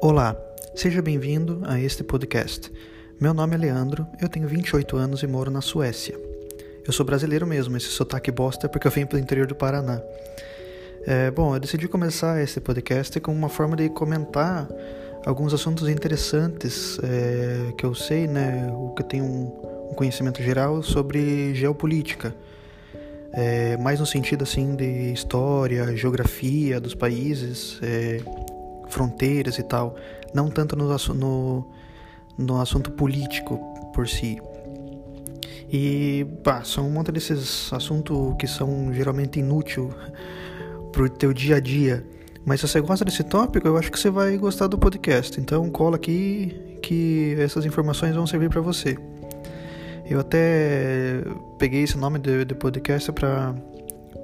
Olá, seja bem-vindo a este podcast. Meu nome é Leandro, eu tenho 28 anos e moro na Suécia. Eu sou brasileiro mesmo, esse sotaque bosta é porque eu venho pelo interior do Paraná. É, bom, eu decidi começar esse podcast como uma forma de comentar alguns assuntos interessantes é, que eu sei, né, o que eu tenho um, um conhecimento geral sobre geopolítica. É, mais no sentido assim de história, geografia dos países, é, fronteiras e tal, não tanto no, no, no assunto político por si. E pá, são um monte desses assuntos que são geralmente inúteis pro teu dia a dia. Mas se você gosta desse tópico, eu acho que você vai gostar do podcast. Então cola aqui que essas informações vão servir para você. Eu até peguei esse nome de, de podcast para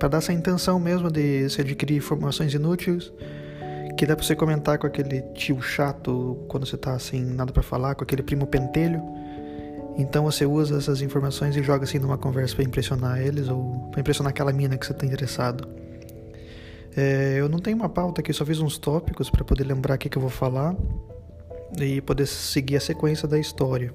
dar essa intenção mesmo de se adquirir informações inúteis que dá pra você comentar com aquele tio chato quando você tá assim, nada para falar, com aquele primo pentelho. Então você usa essas informações e joga assim numa conversa para impressionar eles ou para impressionar aquela mina que você tá interessado. É, eu não tenho uma pauta aqui, só fiz uns tópicos para poder lembrar o que, que eu vou falar e poder seguir a sequência da história.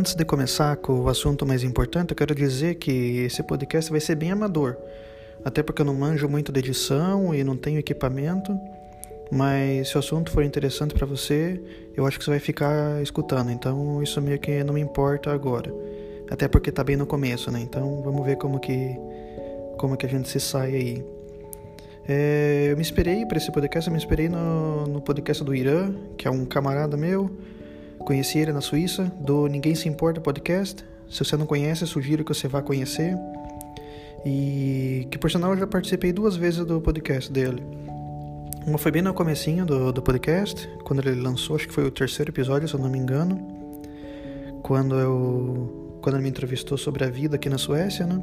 Antes de começar com o assunto mais importante, eu quero dizer que esse podcast vai ser bem amador. Até porque eu não manjo muito de edição e não tenho equipamento. Mas se o assunto for interessante para você, eu acho que você vai ficar escutando. Então isso meio que não me importa agora. Até porque tá bem no começo, né? Então vamos ver como que como que a gente se sai aí. É, eu me esperei para esse podcast, eu me esperei no, no podcast do Irã, que é um camarada meu Conheci ele na Suíça, do Ninguém Se Importa podcast. Se você não conhece, sugiro que você vá conhecer. E que por sinal eu já participei duas vezes do podcast dele. Uma foi bem no comecinho do, do podcast, quando ele lançou, acho que foi o terceiro episódio, se eu não me engano. Quando eu quando ele me entrevistou sobre a vida aqui na Suécia, né?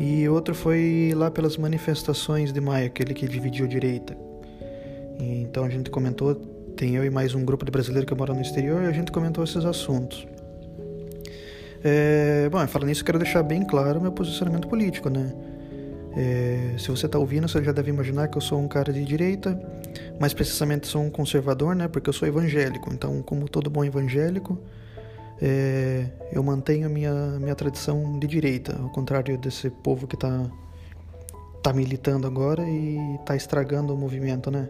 E outro foi lá pelas manifestações de maio, aquele que dividiu a direita. Então a gente comentou tem eu e mais um grupo de brasileiros que moram no exterior e a gente comentou esses assuntos. É, bom, falando nisso, quero deixar bem claro meu posicionamento político, né? É, se você está ouvindo, você já deve imaginar que eu sou um cara de direita, mais precisamente sou um conservador, né? Porque eu sou evangélico. Então, como todo bom evangélico, é, eu mantenho minha minha tradição de direita, ao contrário desse povo que está tá militando agora e está estragando o movimento, né?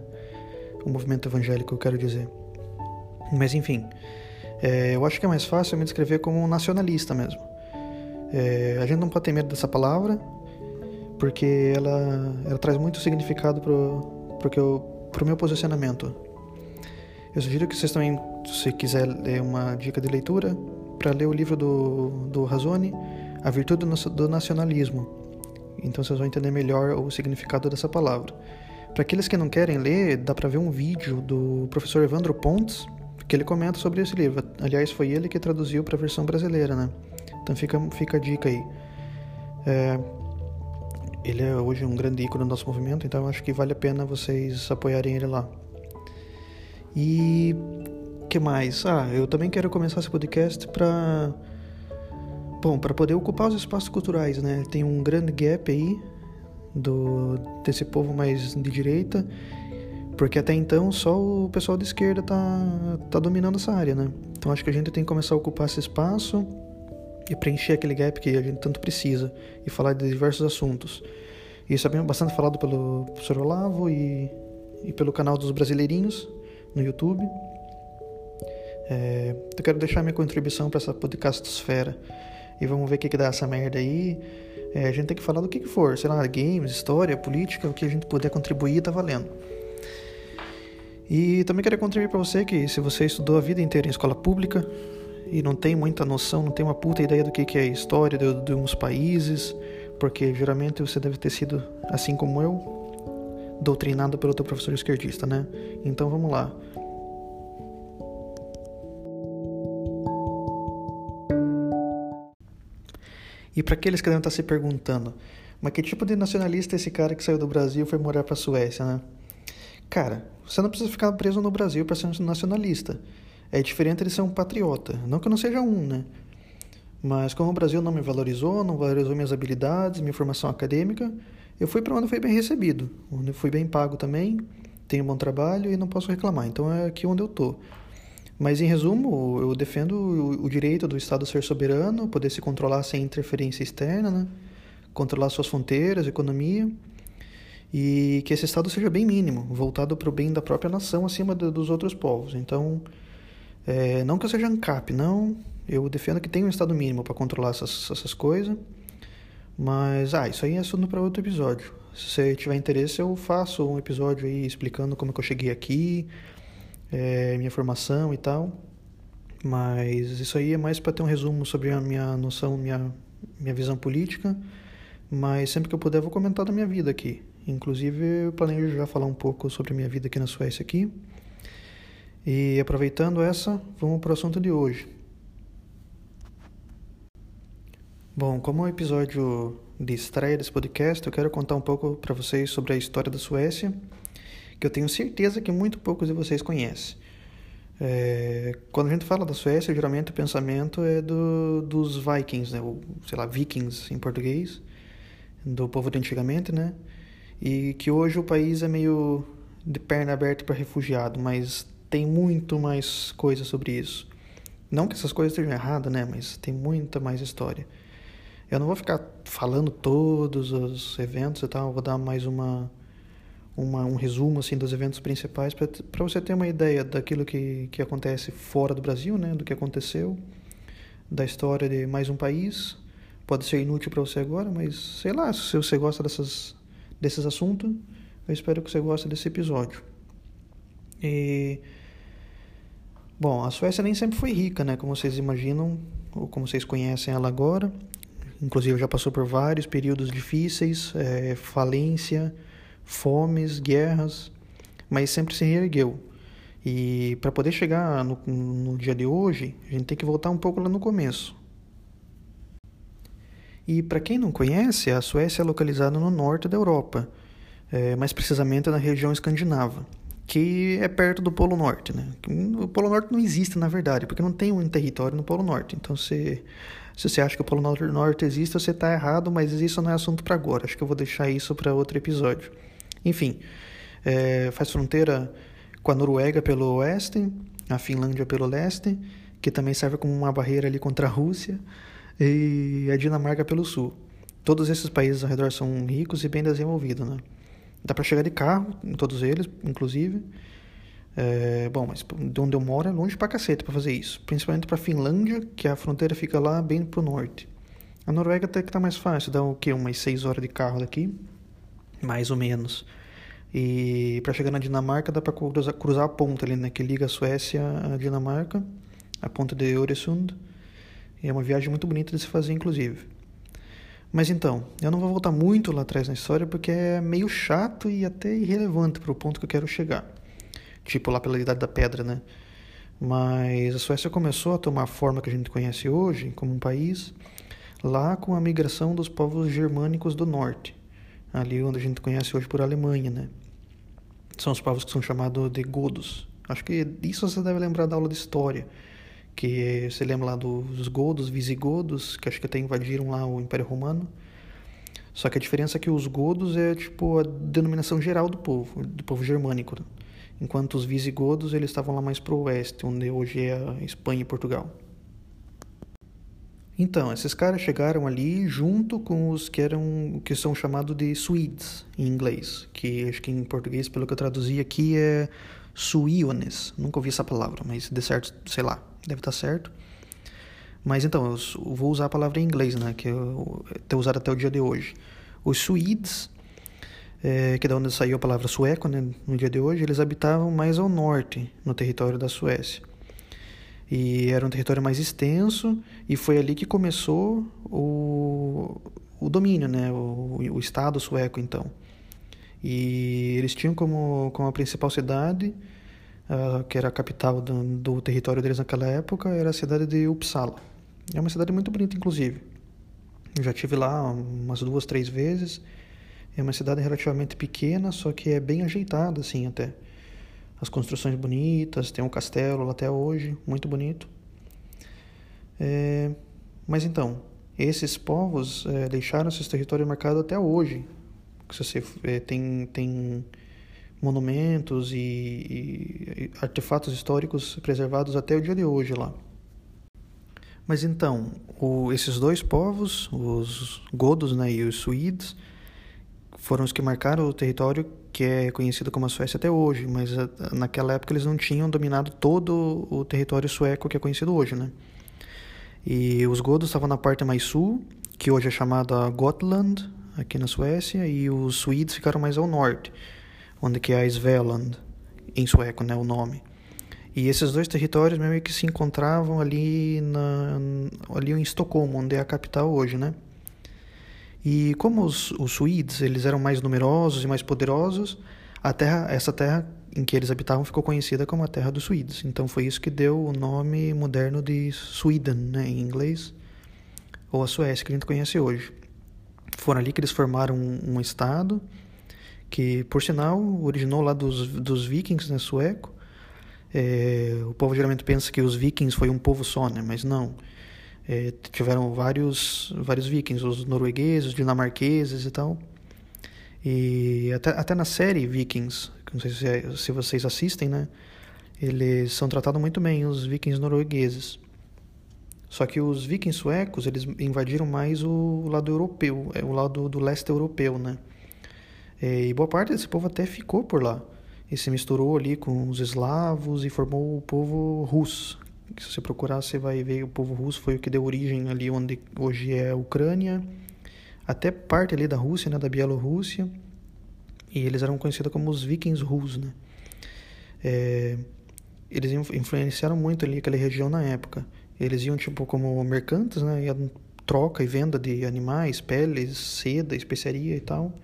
O movimento evangélico, eu quero dizer. Mas enfim, é, eu acho que é mais fácil me descrever como nacionalista mesmo. É, a gente não pode ter medo dessa palavra, porque ela, ela traz muito significado eu, pro meu posicionamento. Eu sugiro que vocês também, se quiser ler uma dica de leitura, para ler o livro do, do Razone, A Virtude do Nacionalismo. Então vocês vão entender melhor o significado dessa palavra. Para aqueles que não querem ler, dá para ver um vídeo do professor Evandro Pontes, que ele comenta sobre esse livro. Aliás, foi ele que traduziu para a versão brasileira, né? Então fica, fica a dica aí. É, ele é hoje um grande ícone do nosso movimento, então acho que vale a pena vocês apoiarem ele lá. E que mais? Ah, eu também quero começar esse podcast para bom, para poder ocupar os espaços culturais, né? Tem um grande gap aí do desse povo mais de direita, porque até então só o pessoal de esquerda tá, tá dominando essa área, né? Então acho que a gente tem que começar a ocupar esse espaço e preencher aquele gap que a gente tanto precisa e falar de diversos assuntos. Isso é bastante falado pelo professor Olavo e, e pelo canal dos Brasileirinhos no YouTube. É, eu quero deixar minha contribuição para essa podcastosfera e vamos ver o que, que dá essa merda aí. É, a gente tem que falar do que, que for, sei lá, games, história, política, o que a gente puder contribuir tá valendo. E também quero contribuir para você que se você estudou a vida inteira em escola pública e não tem muita noção, não tem uma puta ideia do que, que é história de, de uns países, porque geralmente você deve ter sido, assim como eu, doutrinado pelo teu professor esquerdista, né? Então vamos lá. E para aqueles que devem estar se perguntando, mas que tipo de nacionalista é esse cara que saiu do Brasil e foi morar para a Suécia, né? Cara, você não precisa ficar preso no Brasil para ser um nacionalista. é diferente de ser um patriota. Não que eu não seja um, né? Mas como o Brasil não me valorizou, não valorizou minhas habilidades, minha formação acadêmica, eu fui para onde fui bem recebido, onde fui bem pago também, tenho um bom trabalho e não posso reclamar. Então é aqui onde eu tô. Mas em resumo, eu defendo o, direito do Estado ser soberano, poder se controlar sem interferência externa, né? controlar suas fronteiras, economia, e que esse Estado seja bem mínimo, voltado para o bem da própria nação acima de, dos outros povos. Então, é, não que eu seja ANCAP, não. Eu defendo que tenha um Estado mínimo para controlar essas, essas coisas. Mas, ah, isso aí é assunto para outro episódio. Se tiver interesse, eu faço um episódio aí explicando como que eu cheguei aqui, é, minha formação e tal. Mas isso aí é mais para ter um resumo sobre a minha noção, minha, minha visão política. Mas sempre que eu puder, vou comentar da minha vida aqui. Inclusive, eu planejo já falar um pouco sobre a minha vida aqui na Suécia aqui. E aproveitando essa, vamos para o assunto de hoje. Bom, como é um episódio de estreia desse podcast, eu quero contar um pouco para vocês sobre a história da Suécia, que eu tenho certeza que muito poucos de vocês conhecem. É, quando a gente fala da Suécia, geralmente o pensamento é do, dos Vikings, né? ou sei lá, Vikings em português, do povo de antigamente, né? E que hoje o país é meio de perna aberta para refugiado, mas tem muito mais coisa sobre isso. Não que essas coisas estejam erradas, né? Mas tem muita mais história. Eu não vou ficar falando todos os eventos e tal, vou dar mais uma, uma um resumo assim dos eventos principais para você ter uma ideia daquilo que, que acontece fora do Brasil, né? Do que aconteceu, da história de mais um país. Pode ser inútil para você agora, mas sei lá, se você gosta dessas desses assuntos. Eu espero que você goste desse episódio. E bom, a Suécia nem sempre foi rica, né? Como vocês imaginam ou como vocês conhecem ela agora. Inclusive já passou por vários períodos difíceis, é, falência, fomes, guerras, mas sempre se reergueu. E para poder chegar no, no dia de hoje, a gente tem que voltar um pouco lá no começo. E para quem não conhece, a Suécia é localizada no norte da Europa, é, mais precisamente na região escandinava, que é perto do Polo Norte. Né? O Polo Norte não existe, na verdade, porque não tem um território no Polo Norte. Então, se, se você acha que o Polo Norte existe, você está errado, mas isso não é assunto para agora. Acho que eu vou deixar isso para outro episódio. Enfim, é, faz fronteira com a Noruega pelo oeste, a Finlândia pelo leste, que também serve como uma barreira ali contra a Rússia e a Dinamarca pelo sul. Todos esses países ao redor são ricos e bem desenvolvidos, né? Dá para chegar de carro em todos eles, inclusive. É, bom, mas de onde eu moro é longe pra cacete pra fazer isso. Principalmente pra Finlândia, que a fronteira fica lá bem pro norte. A Noruega até que tá mais fácil, dá o quê? Umas 6 horas de carro daqui. Mais ou menos. E para chegar na Dinamarca dá para cruzar, cruzar, a ponta ali, né? Que liga a Suécia à Dinamarca. A ponta de Öresund. E é uma viagem muito bonita de se fazer, inclusive. Mas então, eu não vou voltar muito lá atrás na história porque é meio chato e até irrelevante para o ponto que eu quero chegar. Tipo lá pela Idade da Pedra, né? Mas a Suécia começou a tomar a forma que a gente conhece hoje, como um país, lá com a migração dos povos germânicos do norte, ali onde a gente conhece hoje por Alemanha, né? São os povos que são chamados de godos. Acho que isso você deve lembrar da aula de história que você lembra lá dos godos, visigodos, que acho que até invadiram lá o Império Romano. Só que a diferença é que os godos é tipo a denominação geral do povo, do povo germânico, enquanto os visigodos eles estavam lá mais para o oeste, onde hoje é a Espanha e Portugal. Então, esses caras chegaram ali junto com os que eram que são chamados de Swedes em inglês, que acho que em português, pelo que eu traduzi aqui, é Suiones. Nunca ouvi essa palavra, mas de certo, sei lá, deve estar certo. Mas então, eu vou usar a palavra em inglês, né, que eu tenho usado até o dia de hoje. Os Suídes, é, que é da onde saiu a palavra sueco, né, no dia de hoje, eles habitavam mais ao norte, no território da Suécia. E era um território mais extenso, e foi ali que começou o, o domínio, né, o, o Estado sueco, então. E eles tinham como, como a principal cidade uh, que era a capital do, do, território deles naquela época, era a cidade de Uppsala. É uma cidade muito bonita, inclusive. Eu já tive lá umas duas, três vezes. É uma cidade relativamente pequena, só que é bem ajeitada, assim, até. As construções bonitas, tem um castelo lá até hoje, muito bonito. É, mas então, esses povos é, deixaram esse território marcado até hoje. Se você é, tem, tem monumentos e, e, artefatos históricos preservados até o dia de hoje lá. Mas então, o, esses dois povos, os godos né, e os suídes, foram os que marcaram o território que é conhecido como a Suécia até hoje, mas eh, naquela época eles não tinham dominado todo o território sueco que é conhecido hoje, né? E os godos estavam na parte mais sul, que hoje é chamada Gotland, aqui na Suécia, e os suídes ficaram mais ao norte, onde que é Svealand, em sueco, né, o nome. E esses dois territórios meio que se encontravam ali, na, ali em Estocolmo, onde é a capital hoje, né? E como os, os suídes eles eram mais numerosos e mais poderosos, a terra, essa terra em que eles habitavam ficou conhecida como a Terra dos Suídes. Então foi isso que deu o nome moderno de Sweden, né, em inglês, ou a Suécia que a gente conhece hoje. Foram ali que eles formaram um, um estado que, por sinal, originou lá dos, dos vikings, né, sueco. É, o povo geralmente pensa que os vikings foi um povo só, né, mas não. É, tiveram vários, vários vikings, os noruegueses, os dinamarqueses e tal. E até, até na série Vikings, não sei se, é, se vocês assistem, né? Eles são tratados muito bem, os vikings noruegueses. Só que os vikings suecos, eles invadiram mais o lado europeu, é, o lado do leste europeu, né? É, e boa parte desse povo até ficou por lá. E se misturou ali com os eslavos e formou o povo russo, se você procurar, você vai ver o povo russo foi o que deu origem ali onde hoje é a Ucrânia, até parte ali da Rússia, né, da Bielorrússia, e eles eram conhecidos como os vikings russos, né? É, eles influenciaram muito ali aquela região na época. Eles iam tipo como mercantes, né? Iam troca e venda de animais, peles, seda, especiaria e tal,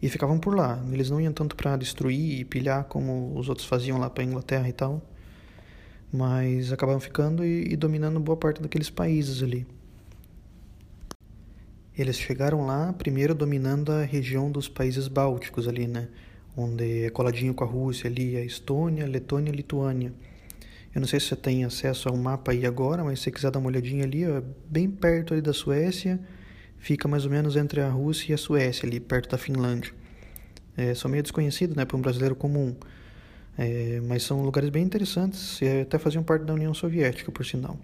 e ficavam por lá. Eles não iam tanto para destruir e pilhar como os outros faziam lá para Inglaterra e tal mas acabaram ficando e, e dominando boa parte daqueles países ali. Eles chegaram lá primeiro dominando a região dos países bálticos ali, né? Onde é coladinho com a Rússia ali, a Estônia, Letônia Lituânia. Eu não sei se você tem acesso ao mapa aí agora, mas se você quiser dar uma olhadinha ali, ó, bem perto ali da Suécia, fica mais ou menos entre a Rússia e a Suécia ali, perto da Finlândia. É, são meio desconhecido, né, para um brasileiro comum. É, mas são lugares bem interessantes e até faziam parte da União Soviética, por sinal.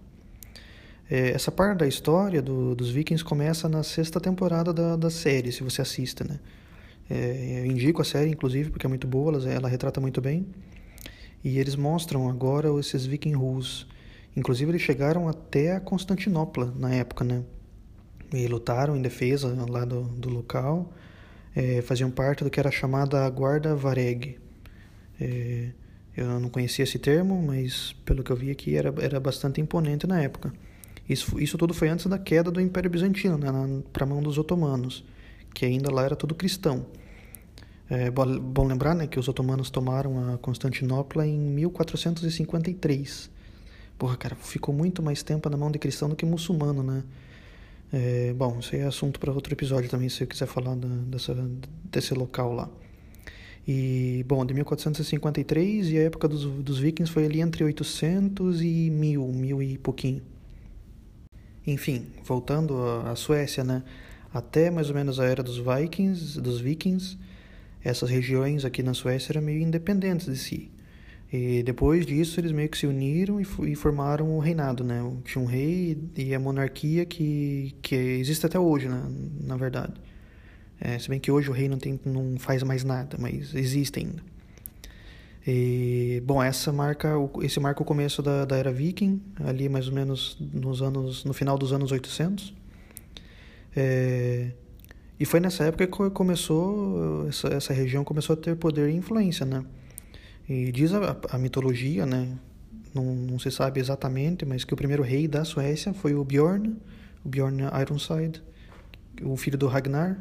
É, essa parte da história do, dos vikings começa na sexta temporada da, da série, se você assista, né? É, eu indico a série, inclusive, porque é muito boa, ela, ela retrata muito bem. E eles mostram agora esses viking russos. Inclusive, eles chegaram até Constantinopla na época, né? E lutaram em defesa lá do, do local. É, faziam parte do que era chamada Guarda Vareg, é, eu não conhecia esse termo, mas pelo que eu vi aqui era, era bastante imponente na época. Isso, isso tudo foi antes da queda do Império Bizantino, né, para a mão dos otomanos, que ainda lá era tudo cristão. É bom, lembrar né, que os otomanos tomaram a Constantinopla em 1453. Porra, cara, ficou muito mais tempo na mão de cristão do que muçulmano, né? É, bom, isso aí é assunto para outro episódio também, se eu quiser falar da, dessa, desse local lá. E, bom, de 1453 e a época dos, dos vikings foi ali entre 800 e 1000, mil e pouquinho. Enfim, voltando à Suécia, né? Até mais ou menos a era dos vikings, dos vikings, essas regiões aqui na Suécia eram meio independentes de si. E depois disso eles meio que se uniram e formaram o reinado, né? Tinha um rei e a monarquia que, que existe até hoje, né? na verdade. É, se bem que hoje o rei não, tem, não faz mais nada, mas existe ainda. E, bom, essa marca, esse marca o começo da, da era viking, ali mais ou menos nos anos, no final dos anos 800. É, e foi nessa época que começou, essa, essa região começou a ter poder e influência, né? E diz a, a mitologia, né? Não, não se sabe exatamente, mas que o primeiro rei da Suécia foi o Bjorn, o Bjorn Ironside, o filho do Ragnar,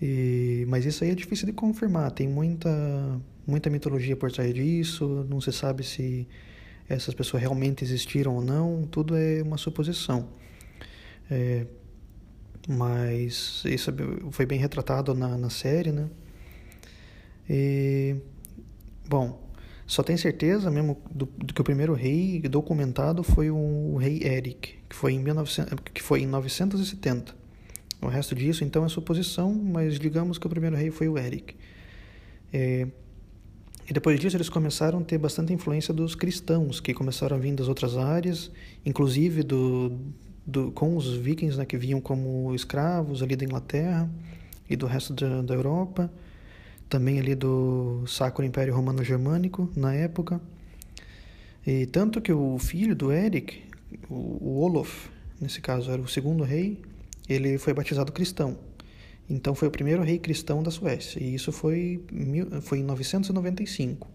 e, mas isso aí é difícil de confirmar, tem muita, muita mitologia por trás disso, não se sabe se essas pessoas realmente existiram ou não, tudo é uma suposição. É, mas isso foi bem retratado na, na série, né? E, bom, Só tem certeza mesmo do, do, que o primeiro rei documentado foi o rei Eric, que foi em, 1900, que foi em 970. O resto disso, então, é suposição, mas digamos que o primeiro rei foi o Eric. É, e depois disso eles começaram a ter bastante influência dos cristãos, que começaram a vir das outras áreas, inclusive do, do, com os vikings, né, que vinham como escravos ali da Inglaterra e do resto da, da Europa também ali do Sacro Império Romano Germânico na época. E tanto que o filho do Eric, o Olof, nesse caso era o segundo rei, ele foi batizado cristão. Então foi o primeiro rei cristão da Suécia, e isso foi, foi em 995.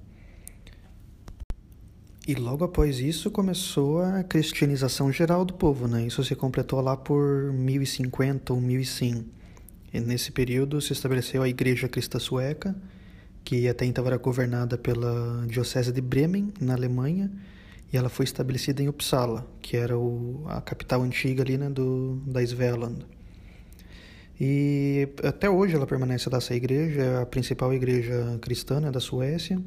E logo após isso começou a cristianização geral do povo, né? Isso se completou lá por 1050 ou 1100. E nesse período se estabeleceu a Igreja Cristã Sueca, que até então era governada pela Diocese de Bremen, na Alemanha, e ela foi estabelecida em Uppsala, que era o, a capital antiga ali, né, do, da Svealand. E até hoje ela permanece dessa igreja, é a principal igreja cristã né, da Suécia.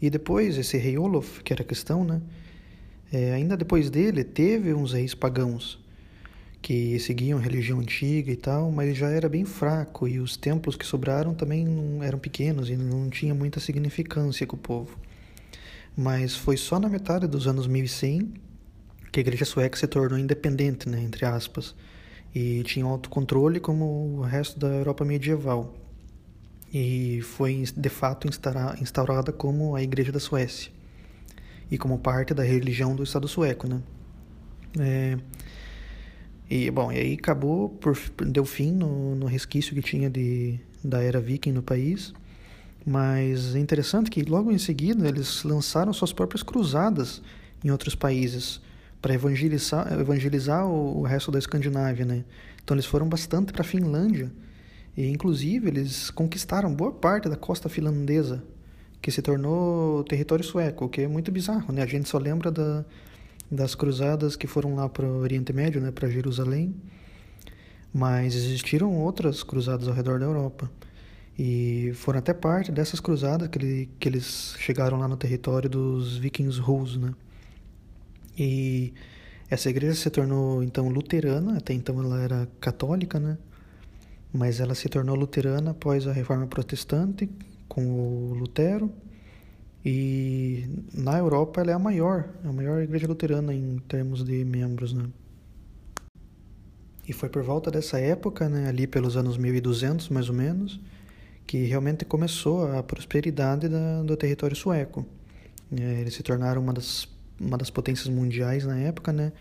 E depois, esse rei Olof, que era cristão, né, é, ainda depois dele, teve uns reis pagãos que seguiam a religião antiga e tal, mas já era bem fraco e os templos que sobraram também eram pequenos e não tinha muita significância com o povo. Mas foi só na metade dos anos 1100 que a igreja sueca se tornou independente, né, entre aspas, e tinha autocontrole como o resto da Europa medieval. E foi de fato instaurada como a igreja da Suécia e como parte da religião do Estado sueco, né? É, e, bom, e aí acabou, por, deu fim no, no resquício que tinha de, da era viking no país. Mas é interessante que logo em seguida eles lançaram suas próprias cruzadas em outros países para evangelizar, evangelizar o, o, resto da Escandinávia, né? Então eles foram bastante para a Finlândia e inclusive eles conquistaram boa parte da costa finlandesa, que se tornou território sueco, o que é muito bizarro, né? A gente só lembra da das cruzadas que foram lá para o Oriente Médio, né, para Jerusalém, mas existiram outras cruzadas ao redor da Europa. E foram até parte dessas cruzadas que, ele, que eles chegaram lá no território dos vikings Rus, né? E essa igreja se tornou então luterana, até então ela era católica, né? Mas ela se tornou luterana após a reforma protestante com o Lutero e na Europa ela é a maior, a maior igreja luterana em termos de membros, né? E foi por volta dessa época, né, ali pelos anos 1200 mais ou menos, que realmente começou a prosperidade da, do território sueco. É, eles se tornaram uma das, uma das potências mundiais na época, né?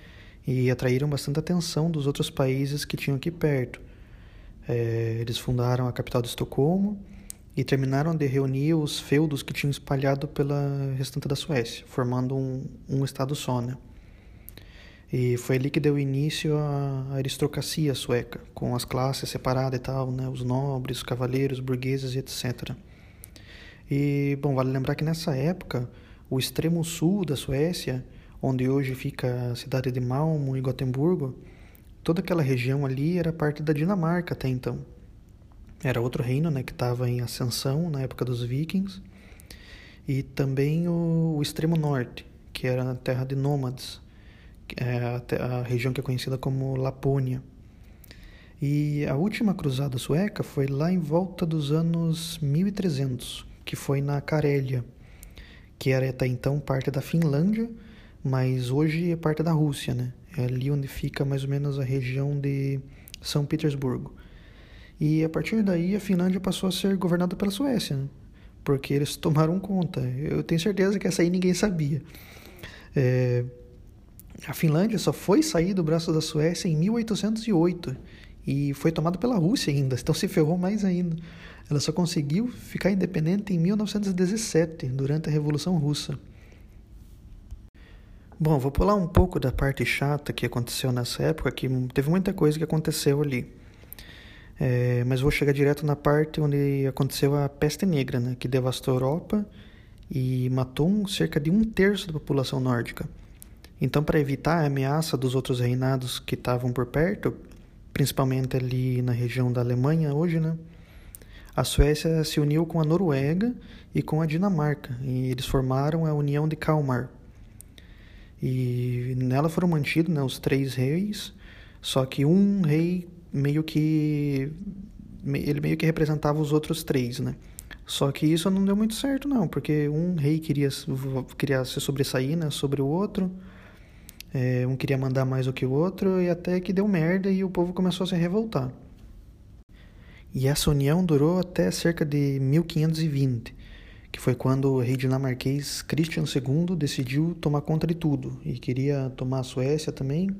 E atraíram bastante atenção dos outros países que tinham aqui perto. É, eles fundaram a capital de Estocolmo e terminaram de reunir os feudos que tinham espalhado pela restante da Suécia, formando um, um estado só, né? E foi ali que deu início à aristocracia sueca, com as classes separadas e tal, né? Os nobres, os cavaleiros, burgueses e etc. E, bom, vale lembrar que nessa época, o extremo sul da Suécia, onde hoje fica a cidade de Malmo e Gotemburgo, toda aquela região ali era parte da Dinamarca até então. Era outro reino né, que estava em ascensão na época dos vikings. E também o, o extremo norte, que era a terra de nômades, é a, região que é conhecida como Lapônia. E a última cruzada sueca foi lá em volta dos anos 1300, que foi na Carélia, que era até então parte da Finlândia, mas hoje é parte da Rússia, né? É ali onde fica mais ou menos a região de São Petersburgo. E a partir daí a Finlândia passou a ser governada pela Suécia, né? porque eles tomaram conta. Eu tenho certeza que essa aí ninguém sabia. É... A Finlândia só foi sair do braço da Suécia em 1808 e foi tomada pela Rússia ainda, então se ferrou mais ainda. Ela só conseguiu ficar independente em 1917, durante a Revolução Russa. Bom, vou pular um pouco da parte chata que aconteceu nessa época, que teve muita coisa que aconteceu ali. É, mas vou chegar direto na parte onde aconteceu a peste negra, né, que devastou a Europa e matou cerca de um terço da população nórdica. Então, para evitar a ameaça dos outros reinados que estavam por perto, principalmente ali na região da Alemanha hoje, né, a Suécia se uniu com a Noruega e com a Dinamarca, e eles formaram a União de Kalmar. E nela foram mantidos né, os três reis, só que um rei meio que ele meio que representava os outros três, né? Só que isso não deu muito certo não, porque um rei queria queria se sobressair, né, sobre o outro. É, um queria mandar mais do que o outro e até que deu merda e o povo começou a se revoltar. E essa união durou até cerca de 1520, que foi quando o rei dinamarquês Christian II decidiu tomar conta de tudo e queria tomar a Suécia também,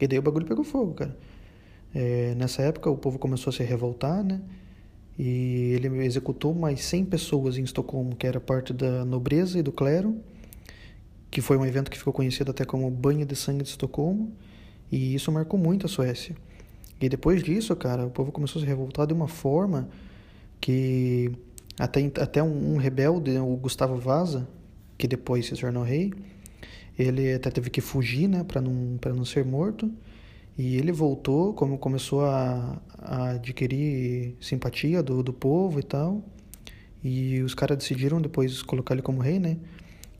e daí o bagulho pegou fogo, cara. É, nessa época o povo começou a se revoltar, né? E ele executou mais 100 pessoas em Estocolmo, que era parte da nobreza e do clero, que foi um evento que ficou conhecido até como Banho de Sangue de Estocolmo, e isso marcou muito a Suécia. E depois disso, cara, o povo começou a se revoltar de uma forma que até, até um, um rebelde, o Gustavo Vaza, que depois se tornou rei, ele até teve que fugir, né, para não, não ser morto. E ele voltou, como começou a, a adquirir simpatia do, do povo e tal. E os caras decidiram depois colocar ele como rei, né?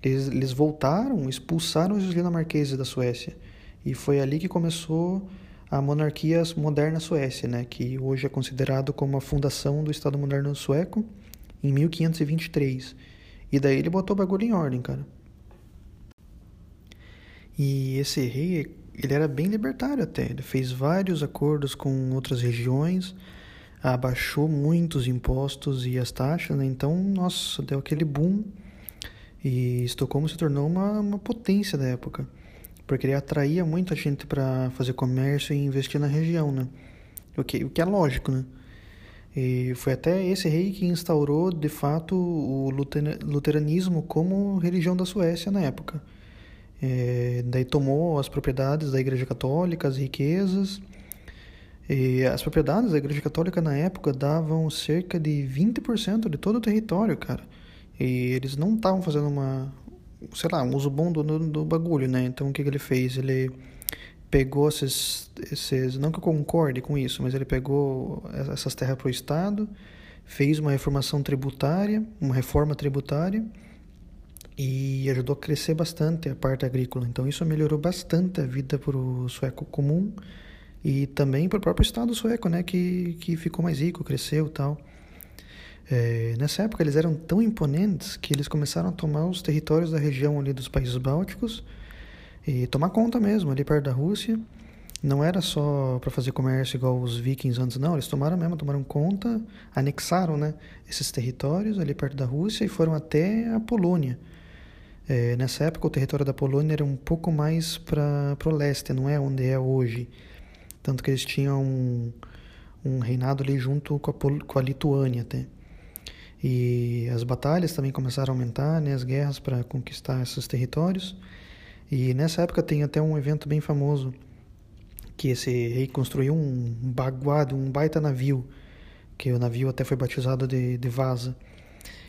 Eles, eles voltaram, expulsaram os dinamarqueses da Suécia. E foi ali que começou a monarquia moderna suécia, né, que hoje é considerado como a fundação do Estado moderno sueco em 1523. E daí ele botou o bagulho em ordem, cara. E esse rei, ele era bem libertário até. Ele fez vários acordos com outras regiões, abaixou muitos impostos e as taxas, né? Então, nossa, deu aquele boom. E Estocolmo se tornou uma, uma potência da época porque ele atraía muita gente para fazer comércio e investir na região, né? O que, o que é lógico, né? E foi até esse rei que instaurou, de fato, o luteranismo como religião da Suécia na época. É, daí tomou as propriedades da Igreja Católica, as riquezas. E as propriedades da Igreja Católica na época davam cerca de 20% de todo o território, cara. E eles não estavam fazendo uma, sei lá, um uso bom do, do bagulho, né? Então o que, que ele fez? Ele pegou esses, esses. Não que eu concorde com isso, mas ele pegou essas terras para o Estado, fez uma reformação tributária, uma reforma tributária e ajudou a crescer bastante a parte agrícola. Então isso melhorou bastante a vida para o sueco comum e também para o próprio Estado sueco, né? Que, que ficou mais rico, cresceu tal. É, nessa época eles eram tão imponentes que eles começaram a tomar os territórios da região ali dos países bálticos e tomar conta mesmo ali perto da Rússia. Não era só para fazer comércio igual os vikings antes, não. Eles tomaram mesmo, tomaram conta, anexaram né, esses territórios ali perto da Rússia e foram até a Polônia. É, nessa época o território da Polônia era um pouco mais para o leste, não é onde é hoje. Tanto que eles tinham um, um reinado ali junto com a, com a Lituânia até. E as batalhas também começaram a aumentar, né, as guerras para conquistar esses territórios. E nessa época tem até um evento bem famoso que esse rei construiu um baguado, um baita navio, que o navio até foi batizado de, de Vaza.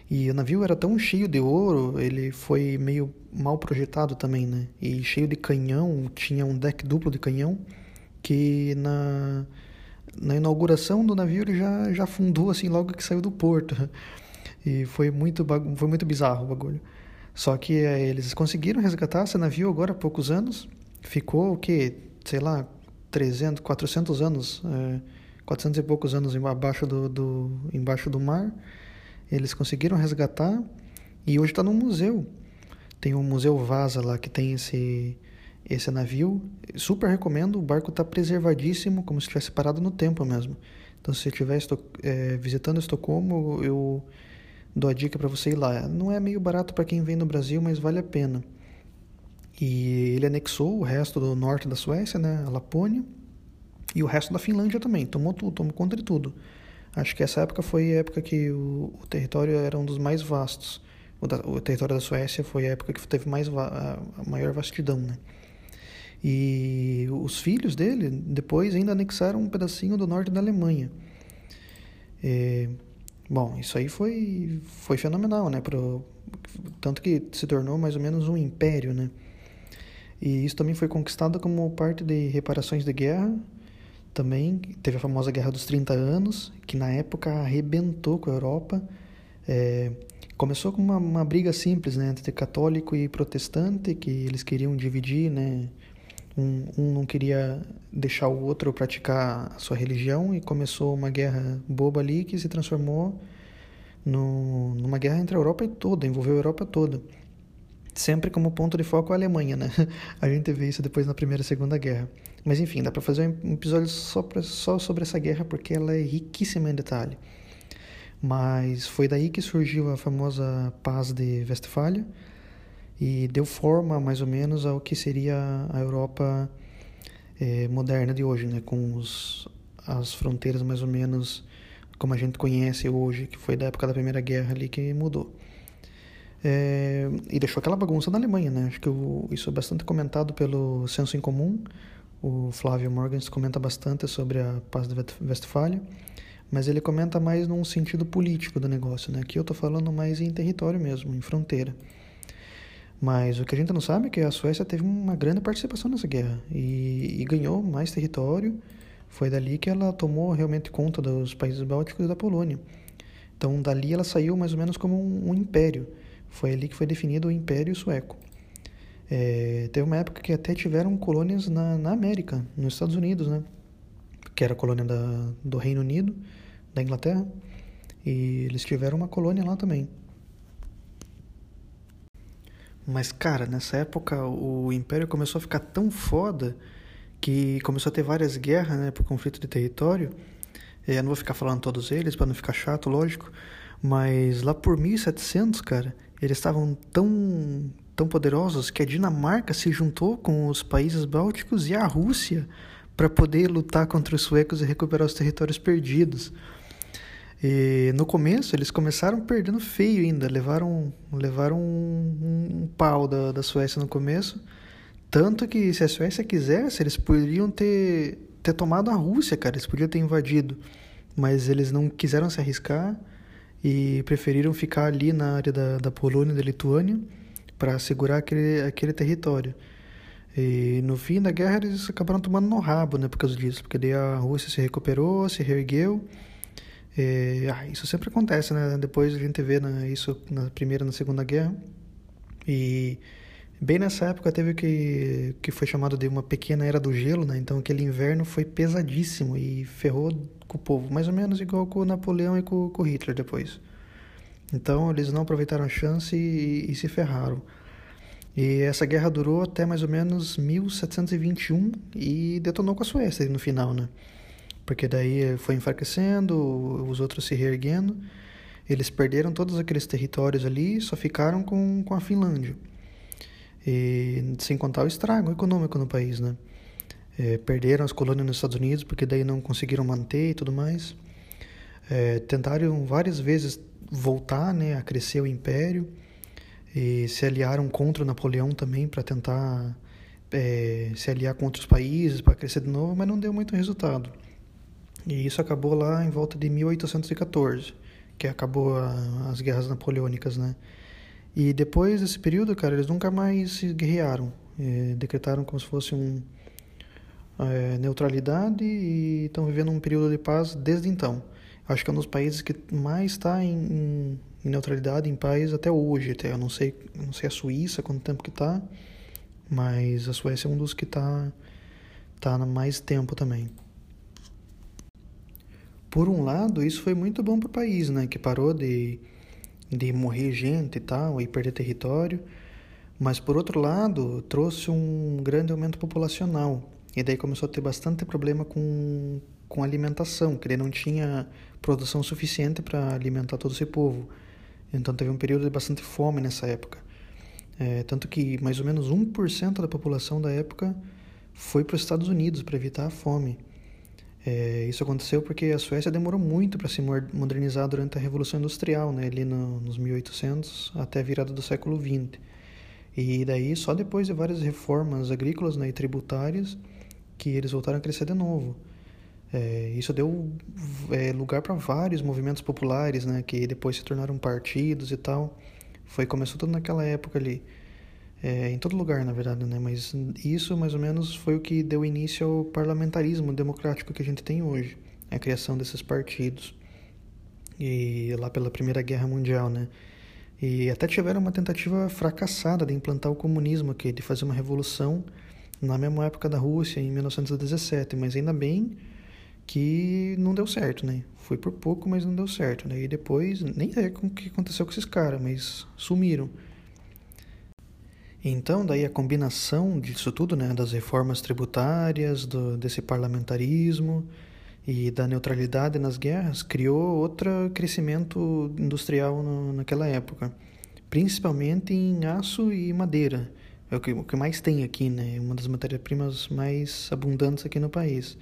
E o navio era tão cheio de ouro, ele foi meio mal projetado também, né? E cheio de canhão, tinha um deck duplo de canhão, que na, na inauguração do navio ele já, já afundou assim logo que saiu do porto. E foi muito, foi muito bizarro o bagulho. Só que é, eles conseguiram resgatar esse navio agora há poucos anos. Ficou o que, sei lá, 300, 400 anos, é, 400 e poucos anos embaixo do, do, embaixo do mar. Eles conseguiram resgatar e hoje está no museu. Tem um museu Vaza lá que tem esse esse navio. Super recomendo. O barco está preservadíssimo, como se estivesse parado no tempo mesmo. Então, se você estiver é, visitando Estocolmo, eu dou a dica para você ir lá. Não é meio barato para quem vem no Brasil, mas vale a pena. E ele anexou o resto do norte da Suécia, né, a Lapônia, e o resto da Finlândia também. Tomou tudo, tomou conta de tudo. Acho que essa época foi a época que o, o território era um dos mais vastos. O, da, o, território da Suécia foi a época que teve mais a, a maior vastidão, né? E os filhos dele depois ainda anexaram um pedacinho do norte da Alemanha. É, Bom, isso aí foi, foi fenomenal, né? Pro, tanto que se tornou mais ou menos um império, né? E isso também foi conquistado como parte de reparações de guerra, também teve a famosa Guerra dos 30 Anos, que na época arrebentou com a Europa. É, começou com uma, uma, briga simples né, entre católico e protestante, que eles queriam dividir, né, um, um não queria deixar o outro praticar a sua religião, e começou uma guerra boba ali que se transformou no, numa guerra entre a Europa toda, envolveu a Europa toda. Sempre como ponto de foco a Alemanha, né? A gente vê isso depois na Primeira e Segunda Guerra. Mas enfim, dá para fazer um episódio só, pra, só sobre essa guerra porque ela é riquíssima em detalhe. Mas foi daí que surgiu a famosa Paz de Westfália e deu forma mais ou menos ao que seria a Europa é, moderna de hoje, né? Com os, as fronteiras mais ou menos como a gente conhece hoje, que foi da época da Primeira Guerra ali que mudou. É, e deixou aquela bagunça na Alemanha, né? Acho que isso é bastante comentado pelo Senso em Comum. O Flávio Morgans comenta bastante sobre a Paz de Westfália, mas ele comenta mais num sentido político do negócio, né? Aqui eu estou falando mais em território mesmo, em fronteira. Mas o que a gente não sabe é que a Suécia teve uma grande participação nessa guerra e, e ganhou mais território foi dali que ela tomou realmente conta dos países bálticos e da Polônia. Então, dali ela saiu mais ou menos como um, um império. Foi ali que foi definido o Império Sueco. É, teve uma época que até tiveram colônias na, na América, nos Estados Unidos, né? Que era a colônia da, do Reino Unido, da Inglaterra. E eles tiveram uma colônia lá também. Mas, cara, nessa época o Império começou a ficar tão foda que começou a ter várias guerras né, por conflito de território. É, eu não vou ficar falando todos eles para não ficar chato, lógico, mas lá por 1700, cara, eles estavam tão tão poderosos que a Dinamarca se juntou com os países bálticos e a Rússia para poder lutar contra os suecos e recuperar os territórios perdidos. E no começo eles começaram perdendo feio ainda, levaram levaram um, um pau da, da Suécia no começo tanto que se a Suécia quisesse, eles poderiam ter, ter tomado a Rússia, cara. Eles podiam ter invadido. Mas eles não quiseram se arriscar e preferiram ficar ali na área da, da Polônia e da Lituânia para segurar aquele, aquele território. E no fim da guerra eles acabaram tomando no rabo, né, por causa disso, porque daí a Rússia se recuperou, se reergueu. E, ah, isso sempre acontece, né? Depois a gente vê né, isso na Primeira e na Segunda Guerra. E Bem nessa época teve o que, que foi chamado de uma pequena era do gelo, né? Então aquele inverno foi pesadíssimo e ferrou com o povo, mais ou menos igual com Napoleão e com, com Hitler depois. Então eles não aproveitaram a chance e, e se ferraram. E essa guerra durou até mais ou menos 1721 e detonou com a Suécia no final, né? Porque daí foi enfraquecendo, os outros se reerguendo. Eles perderam todos aqueles territórios ali, só ficaram com, com a Finlândia. E sem contar o estrago econômico no país, né? É, perderam as colônias nos Estados Unidos porque daí não conseguiram manter e tudo mais. É, tentaram várias vezes voltar, né, a crescer o império e se aliaram contra Napoleão também para tentar é, se aliar com outros países para crescer de novo, mas não deu muito resultado. E isso acabou lá em volta de 1814, que acabou a, as guerras napoleônicas, né? E depois desse período, cara, eles nunca mais se guerrearam. É, decretaram como se fosse um é, neutralidade e estão vivendo um período de paz desde então. Acho que é um dos países que mais está em, em, neutralidade, em paz até hoje. Até. Eu não sei, não sei a Suíça quanto tempo que está, mas a Suécia é um dos que está tá há mais tempo também. Por um lado, isso foi muito bom para o país, né? Que parou de de morrer gente e tal, e perder território, mas por outro lado trouxe um grande aumento populacional e daí começou a ter bastante problema com, com alimentação, que ele não tinha produção suficiente para alimentar todo esse povo. Então teve um período de bastante fome nessa época. É, tanto que mais ou menos 1% da população da época foi para os Estados Unidos para evitar a fome. É, isso aconteceu porque a Suécia demorou muito para se modernizar durante a Revolução Industrial, né, ali no, nos 1800 até a virada do século XX. E daí, só depois de várias reformas agrícolas né, e tributárias, que eles voltaram a crescer de novo. É, isso deu é, lugar para vários movimentos populares, né, que depois se tornaram partidos e tal. Foi começou tudo naquela época ali. É, em todo lugar, na verdade, né? Mas isso, mais ou menos, foi o que deu início ao parlamentarismo democrático que a gente tem hoje, a criação desses partidos. E lá pela Primeira Guerra Mundial, né? E até tiveram uma tentativa fracassada de implantar o comunismo aqui, de fazer uma revolução na mesma época da Rússia, em 1917, mas ainda bem que não deu certo, né? Foi por pouco, mas não deu certo, né? E depois, nem sei o que aconteceu com esses caras, mas sumiram. Então, daí a combinação disso tudo, né, das reformas tributárias, do, desse parlamentarismo e da neutralidade nas guerras, criou outro crescimento industrial no, naquela época, principalmente em aço e madeira. É o que, o que mais tem aqui, né? Uma das matérias-primas mais abundantes aqui no país.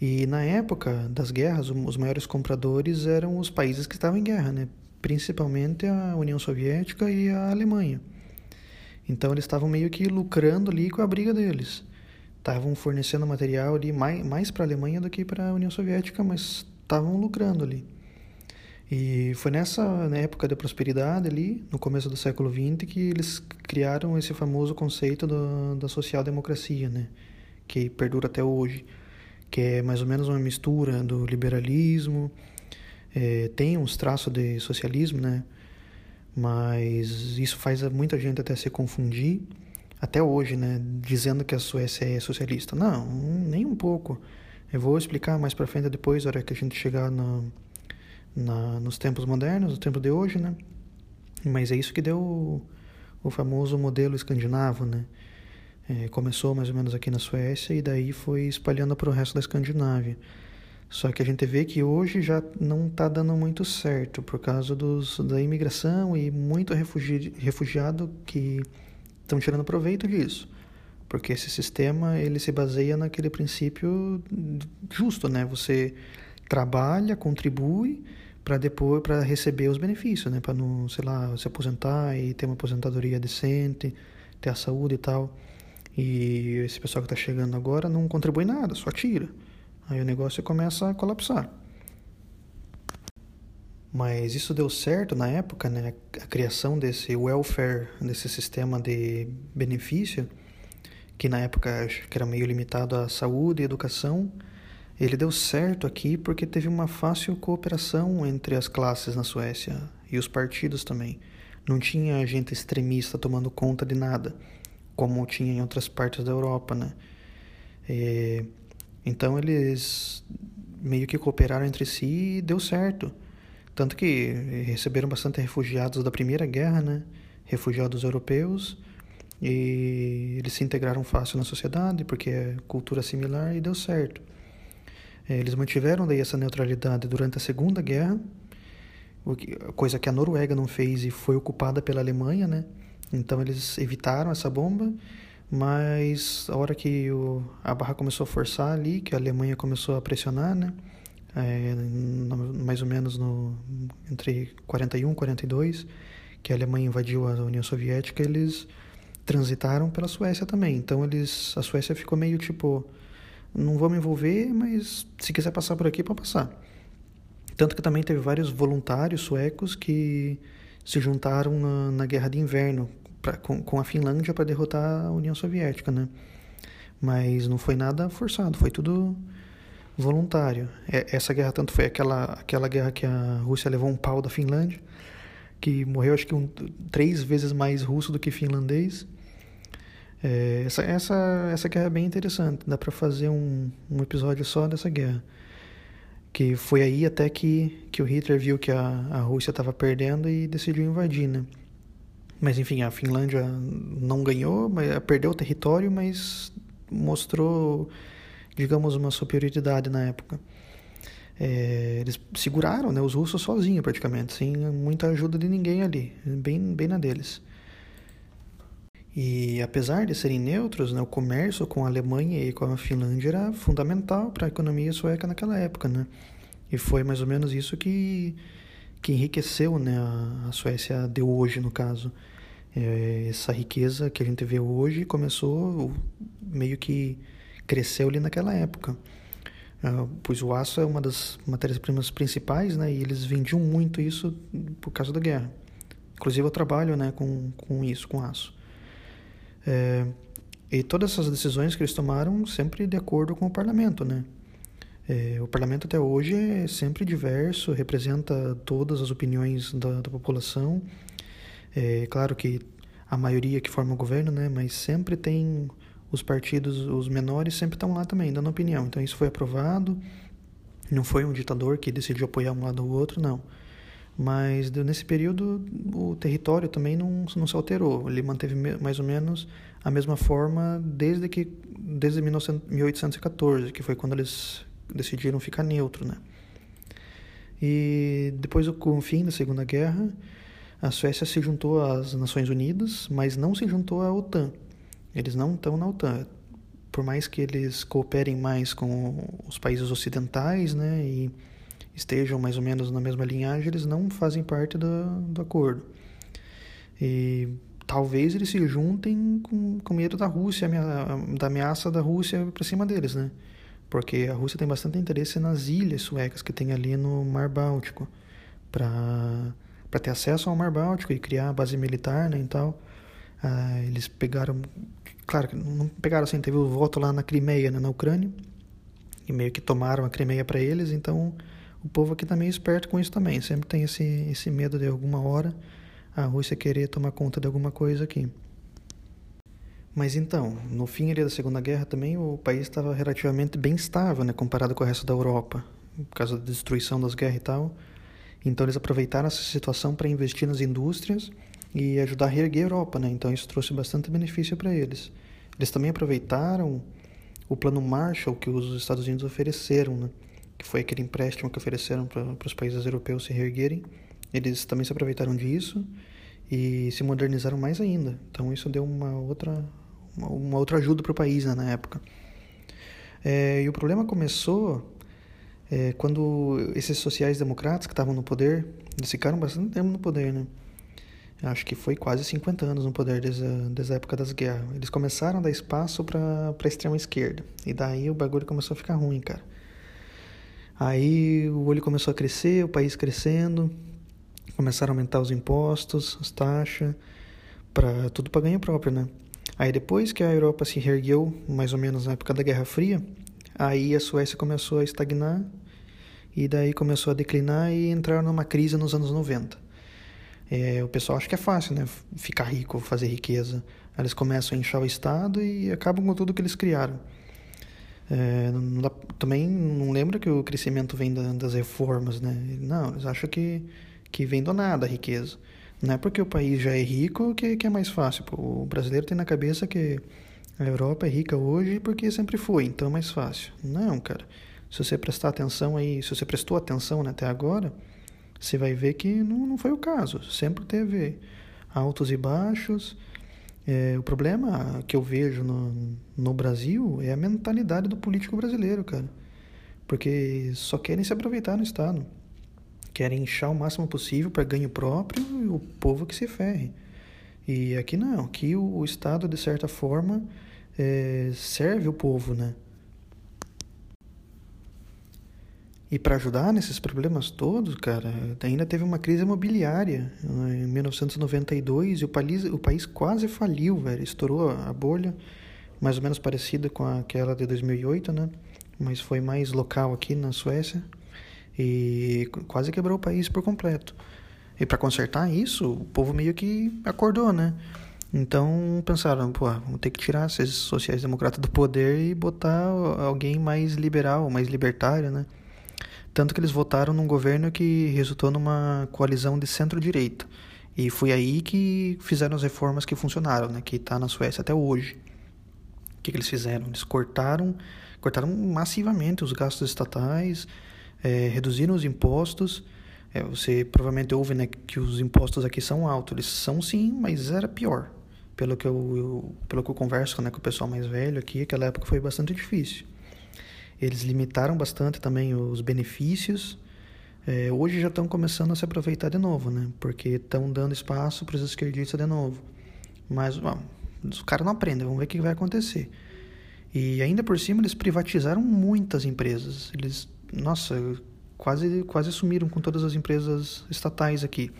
E na época das guerras, os maiores compradores eram os países que estavam em guerra, né? Principalmente a União Soviética e a Alemanha. Então eles estavam meio que lucrando ali com a briga deles. Estavam fornecendo material ali mais, mais para a Alemanha do que para a União Soviética, mas estavam lucrando ali. E foi nessa época da prosperidade ali, no começo do século XX, que eles criaram esse famoso conceito do, da social-democracia, né? Que perdura até hoje, que é mais ou menos uma mistura do liberalismo, é, tem uns traços de socialismo, né? Mas isso faz muita gente até se confundir, até hoje, né, dizendo que a Suécia é socialista. Não, nem um pouco. Eu vou explicar mais para frente depois, na hora que a gente chegar no, na, nos tempos modernos, no tempo de hoje, né? Mas é isso que deu o, o famoso modelo escandinavo, né? É, começou mais ou menos aqui na Suécia e daí foi espalhando para o resto da Escandinávia. Só que a gente vê que hoje já não está dando muito certo por causa dos, da imigração e muito refugi, refugiado que estão tirando proveito disso. Porque esse sistema ele se baseia naquele princípio justo, né? Você trabalha, contribui para depois para receber os benefícios, né? Para não, sei lá, se aposentar e ter uma aposentadoria decente, ter a saúde e tal. E esse pessoal que está chegando agora não contribui nada, só tira. Aí o negócio começa a colapsar. Mas isso deu certo na época, né? A criação desse welfare, desse sistema de benefício, que na época que era meio limitado à saúde e educação, ele deu certo aqui porque teve uma fácil cooperação entre as classes na Suécia e os partidos também. Não tinha gente extremista tomando conta de nada, como tinha em outras partes da Europa, né? E então eles meio que cooperaram entre si e deu certo. Tanto que receberam bastante refugiados da Primeira Guerra, né? Refugiados europeus. E eles se integraram fácil na sociedade, porque é cultura similar, e deu certo. É, eles mantiveram daí essa neutralidade durante a Segunda Guerra, coisa que a Noruega não fez e foi ocupada pela Alemanha, né? Então eles evitaram essa bomba mas a hora que o, a barra começou a forçar ali, que a Alemanha começou a pressionar, né? É, no, mais ou menos no, entre 41 e 42, que a Alemanha invadiu a União Soviética, eles transitaram pela Suécia também. Então eles, a Suécia ficou meio tipo, não vou me envolver, mas se quiser passar por aqui, pode passar. Tanto que também teve vários voluntários suecos que se juntaram na, na Guerra de Inverno pra, com, com a Finlândia para derrotar a União Soviética, né? Mas não foi nada forçado, foi tudo voluntário. É, essa guerra tanto foi aquela, aquela guerra que a Rússia levou um pau da Finlândia, que morreu acho que um, três vezes mais russo do que finlandês. É, essa, essa, essa guerra é bem interessante, dá para fazer um, um episódio só dessa guerra. Que foi aí até que, que o Hitler viu que a, a Rússia estava perdendo e decidiu invadir, né? Mas enfim, a Finlândia não ganhou, perdeu o território, mas mostrou, digamos, uma superioridade na época. É, eles seguraram né, os russos sozinhos praticamente, sem muita ajuda de ninguém ali, bem, bem na deles. E apesar de serem neutros, né, o comércio com a Alemanha e com a Finlândia era fundamental para a economia sueca naquela época, né? E foi mais ou menos isso que, que enriqueceu né, a, a Suécia de hoje, no caso. É, essa riqueza que a gente vê hoje começou meio que cresceu ali naquela época. Uh, pois o aço é uma das matérias-primas principais, né? E eles vendiam muito isso por causa da guerra. Inclusive eu trabalho, né, com, com isso, com aço. É, e todas essas decisões que eles tomaram sempre de acordo com o parlamento, né? É, o parlamento até hoje é sempre diverso, representa todas as opiniões da, da população. É claro que a maioria que forma o governo, né? Mas sempre tem os partidos, os menores sempre estão lá também, dando opinião. Então isso foi aprovado. Não foi um ditador que decidiu apoiar um lado ou outro, não. Mas nesse período o território também não, não se alterou. Ele manteve mais ou menos a mesma forma desde que desde 1814, que foi quando eles decidiram ficar neutro, né? E depois com o fim da Segunda Guerra, a Suécia se juntou às Nações Unidas, mas não se juntou à OTAN. Eles não estão na OTAN. Por mais que eles cooperem mais com os países ocidentais, né, e estejam mais ou menos na mesma linhagem, eles não fazem parte do, do acordo. E talvez eles se juntem com, com medo da Rússia, da ameaça da Rússia para cima deles, né? Porque a Rússia tem bastante interesse nas ilhas suecas que tem ali no Mar Báltico, para para ter acesso ao Mar Báltico e criar base militar, né, e tal. Ah, eles pegaram, claro não pegaram assim, teve o voto lá na Crimeia, né, na Ucrânia, e meio que tomaram a Crimeia para eles, então o povo aqui tá meio esperto com isso também. Sempre tem esse, esse medo de alguma hora a Rússia querer tomar conta de alguma coisa aqui. Mas então, no fim ali da Segunda Guerra também o país estava relativamente bem estável, né, comparado com o resto da Europa, por causa da destruição das guerras e tal. Então eles aproveitaram essa situação para investir nas indústrias e ajudar a reerguer a Europa, né? Então isso trouxe bastante benefício para eles. Eles também aproveitaram o plano Marshall que os Estados Unidos ofereceram, né? que foi aquele empréstimo que ofereceram para os países europeus se reerguerem. Eles também se aproveitaram disso e se modernizaram mais ainda. Então isso deu uma outra, uma, uma outra ajuda para o país né, na época. É, e o problema começou é, quando esses sociais-democratas que estavam no poder, eles ficaram bastante tempo no poder, né? Acho que foi quase 50 anos no poder desde a, desde a época das guerras. Eles começaram a dar espaço para a extrema esquerda. E daí o bagulho começou a ficar ruim, cara. Aí o olho começou a crescer, o país crescendo, começaram a aumentar os impostos, as taxas, para tudo para ganho próprio, né? Aí depois que a Europa se reergueu, mais ou menos na época da Guerra Fria, aí a Suécia começou a estagnar e daí começou a declinar e entraram numa crise nos anos 90. É, o pessoal acha que é fácil, né? Ficar rico, fazer riqueza. Eles começam a inchar o Estado e acabam com tudo que eles criaram. É, não dá, também não lembra que o crescimento vem da, das reformas, né? Não, eles acham que, que vem do nada a riqueza. Não é porque o país já é rico que, que é mais fácil. O brasileiro tem na cabeça que a Europa é rica hoje porque sempre foi, então é mais fácil. Não, cara. Se você prestar atenção aí, se você prestou atenção né, até agora, você vai ver que não, não foi o caso. Sempre teve altos e baixos. É, o problema que eu vejo no, no Brasil é a mentalidade do político brasileiro, cara. Porque só querem se aproveitar no Estado. Querem inchar o máximo possível para ganho próprio e o povo que se ferre. E aqui não, aqui o, o Estado, de certa forma, é, serve o povo, né? E para ajudar nesses problemas todos, cara, ainda teve uma crise imobiliária né, em 1992 e o país, o país quase faliu, velho. Estourou a bolha, mais ou menos parecida com aquela de 2008, né? Mas foi mais local aqui na Suécia e quase quebrou o país por completo. E para consertar isso, o povo meio que acordou, né? Então pensaram, pô, vamos ter que tirar esses sociais-democratas do poder e botar alguém mais liberal, mais libertário, né? Tanto que eles votaram num governo que resultou numa coalizão de centro-direita. E foi aí que fizeram as reformas que funcionaram, né? Que está na Suécia até hoje. O que, que, eles fizeram? Eles cortaram, cortaram massivamente os gastos estatais, é, reduziram os impostos. É, você provavelmente ouve né, que os impostos aqui são altos. Eles são sim, mas era pior. Pelo que eu, eu, pelo que eu converso né, com o pessoal mais velho aqui, aquela época foi bastante difícil. Eles limitaram bastante também os benefícios. É, hoje já estão começando a se aproveitar de novo, né? Porque estão dando espaço para os esquerdistas de novo. Mas bom, os caras não aprendem, vamos ver o que vai acontecer. E ainda por cima eles privatizaram muitas empresas. Eles, nossa, quase quase sumiram com todas as empresas estatais aqui.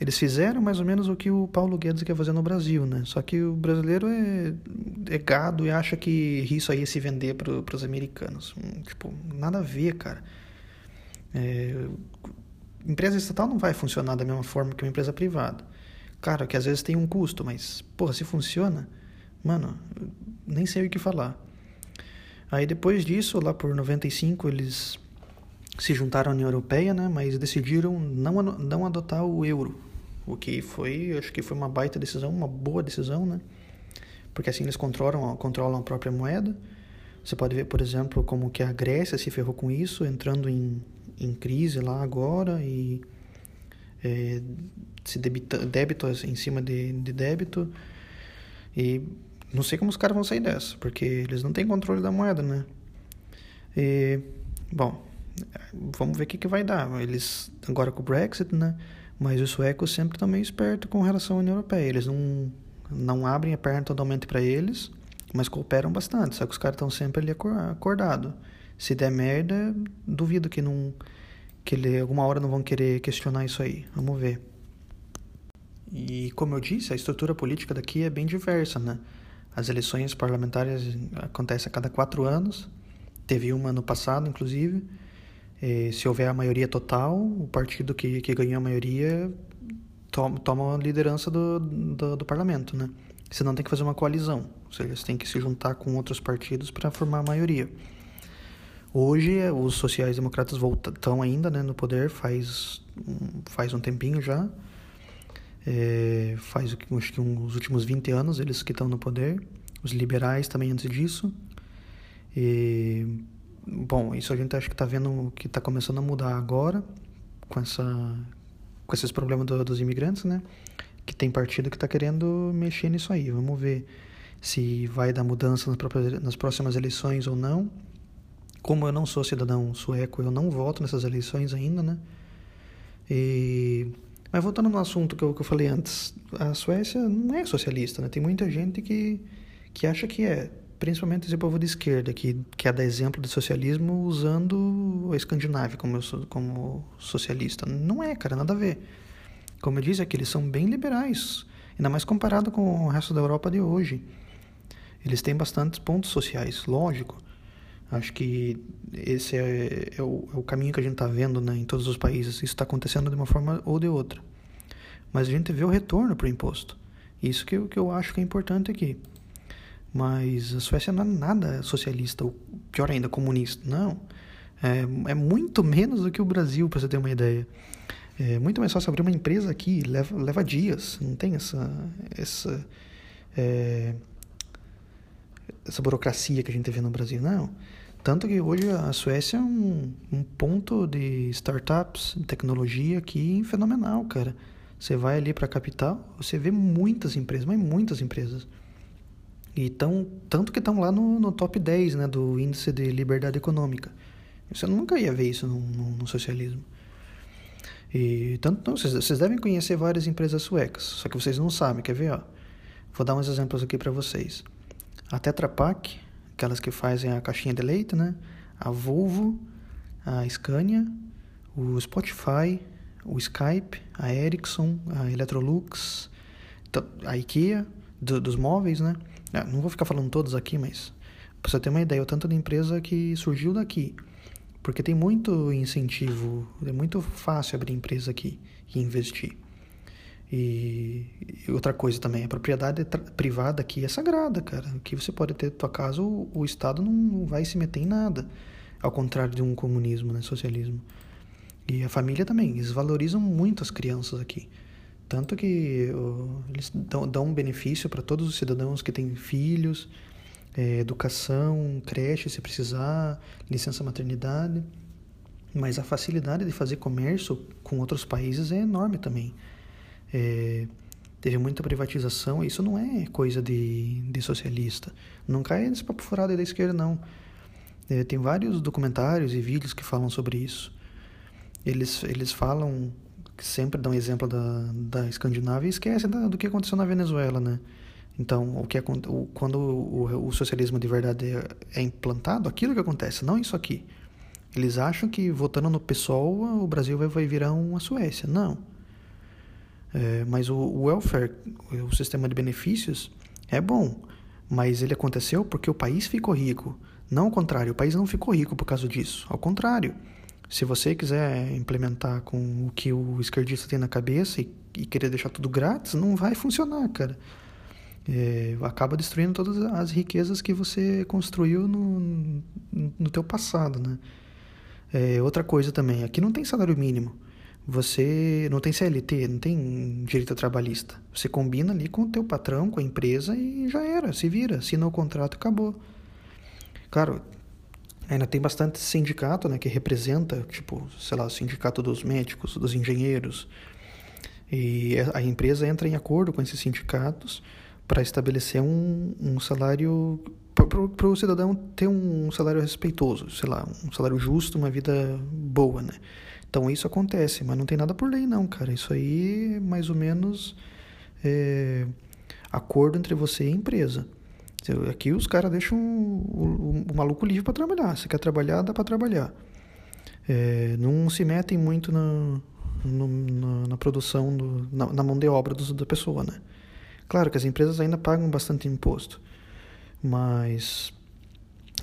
Eles fizeram mais ou menos o que o Paulo Guedes quer fazer no Brasil, né? Só que o brasileiro é, é gado e acha que isso aí ia se vender para os americanos. Hum, tipo, nada a ver, cara. É, empresa estatal não vai funcionar da mesma forma que uma empresa privada. Claro que às vezes tem um custo, mas, porra, se funciona, mano, nem sei o que falar. Aí depois disso, lá por 95, eles se juntaram à União Europeia, né, mas decidiram não, não adotar o euro, o que foi, acho que foi uma baita decisão, uma boa decisão, né, porque assim eles controlam, controlam a própria moeda. Você pode ver, por exemplo, como que a Grécia se ferrou com isso, entrando em, em crise lá agora e é, se debita, débito em cima de, de débito. E não sei como os caras vão sair dessa, porque eles não têm controle da moeda, né? E, bom, vamos ver o que, que vai dar. Eles, agora com o Brexit, né? Mas os suecos sempre estão meio espertos com relação à União Europeia. Eles não, não abrem a perna totalmente para eles, mas cooperam bastante. Só que os caras estão sempre ali acordados. Se der merda, duvido que não que ele alguma hora não vão querer questionar isso aí. Vamos ver. E como eu disse, a estrutura política daqui é bem diversa, né? As eleições parlamentares acontecem a cada quatro anos. Teve uma no passado, inclusive. E se houver a maioria total, o partido que, que ganhou a maioria toma, a liderança do, do, do parlamento, né? Senão tem que fazer uma coalizão. Ou seja, você tem que se juntar com outros partidos para formar a maioria. Hoje, os sociais-democratas estão ainda né, no poder faz, faz um tempinho já. É, faz acho que uns últimos 20 anos eles que estão no poder. Os liberais também antes disso. E, bom, isso a gente acha que está vendo que está começando a mudar agora com, essa, com esses problemas do, dos imigrantes, né? Que tem partido que está querendo mexer nisso aí. Vamos ver se vai dar mudança nas, próprias, nas próximas eleições ou não. Como eu não sou cidadão sueco, eu não voto nessas eleições ainda, né? E... Mas voltando no assunto que eu, que eu falei antes, a Suécia não é socialista, né? Tem muita gente que, que acha que é, principalmente esse povo de esquerda, que quer dar exemplo de socialismo usando a Escandinávia como, como socialista. Não é, cara, nada a ver. Como eu disse aqui, eles são bem liberais, ainda mais comparado com o resto da Europa de hoje. Eles têm bastantes pontos sociais, lógico. Acho que esse é, é, o, é o, caminho que a gente está vendo né, em todos os países. Isso está acontecendo de uma forma ou de outra. Mas a gente vê o retorno para o imposto. Isso que, que eu acho que é importante aqui. Mas a Suécia não é nada socialista, ou pior ainda, comunista. Não. É, é muito menos do que o Brasil, para você ter uma ideia. É muito mais fácil abrir uma empresa aqui, leva, leva dias. Não tem essa. essa é, essa burocracia que a gente vê no Brasil, não. Tanto que hoje a Suécia é um, um ponto de startups, de tecnologia aqui fenomenal, cara. Você vai ali para a capital, você vê muitas empresas, mas muitas empresas. E tão, tanto que estão lá no, no top 10 né, do índice de liberdade econômica. Você nunca ia ver isso no, no, no socialismo. E tanto não, vocês, vocês, devem conhecer várias empresas suecas, só que vocês não sabem, quer ver? Ó? Vou dar uns exemplos aqui para vocês. A Tetra Pak, aquelas que fazem a caixinha de leite, né? A Volvo, a Scania, o Spotify, o Skype, a Ericsson, a Electrolux, a IKEA, do, dos móveis, né? Ah, não vou ficar falando todos aqui, mas para você ter uma ideia, o tanto de empresa que surgiu daqui. Porque tem muito incentivo, é muito fácil abrir empresa aqui e investir. E, outra coisa também, a propriedade privada aqui é sagrada, cara. Aqui você pode ter tua casa, o, o Estado não vai se meter em nada. Ao contrário de um comunismo, né, socialismo. E a família também, eles valorizam muito as crianças aqui. Tanto que eles dão, dão um benefício para todos os cidadãos que têm filhos, é, educação, creche se precisar, licença maternidade. Mas a facilidade de fazer comércio com outros países é enorme também. É, teve muita privatização, isso não é coisa de, de socialista. Não cai nesse papo furado da esquerda, não. É, tem vários documentários e vídeos que falam sobre isso. Eles, eles falam, sempre dão exemplo da, da Escandinávia e esquecem da, do que aconteceu na Venezuela, né? Então, o que o, quando o, o, socialismo de verdade é, é, implantado, aquilo que acontece, não isso aqui. Eles acham que votando no PSOL o Brasil vai, vai virar uma Suécia. Não. É, mas o, o welfare, o sistema de benefícios, é bom, mas ele aconteceu porque o país ficou rico. Não o contrário, o país não ficou rico por causa disso. Ao contrário, se você quiser implementar com o que o esquerdista tem na cabeça e, e querer deixar tudo grátis, não vai funcionar, cara. É, acaba destruindo todas as riquezas que você construiu no, no teu passado, né? É, outra coisa também, aqui não tem salário mínimo. Você não tem CLT, não tem direito trabalhista. Você combina ali com o teu patrão, com a empresa e já era, se vira, assina o contrato, acabou. Claro, ainda tem bastante sindicato, né, que representa, tipo, sei lá, o sindicato dos médicos, dos engenheiros. E a empresa entra em acordo com esses sindicatos para estabelecer um, um salário para o cidadão ter um salário respeitoso, sei lá, um salário justo, uma vida boa, né? Então isso acontece, mas não tem nada por lei não, cara. Isso aí é mais ou menos é, acordo entre você e a empresa. Aqui os caras deixam o, o, o, maluco livre para trabalhar. Se quer trabalhar, dá para trabalhar. É, não se metem muito na, no, na, na, produção, do, na, na, mão de obra da pessoa, né? Claro que as empresas ainda pagam bastante imposto, mas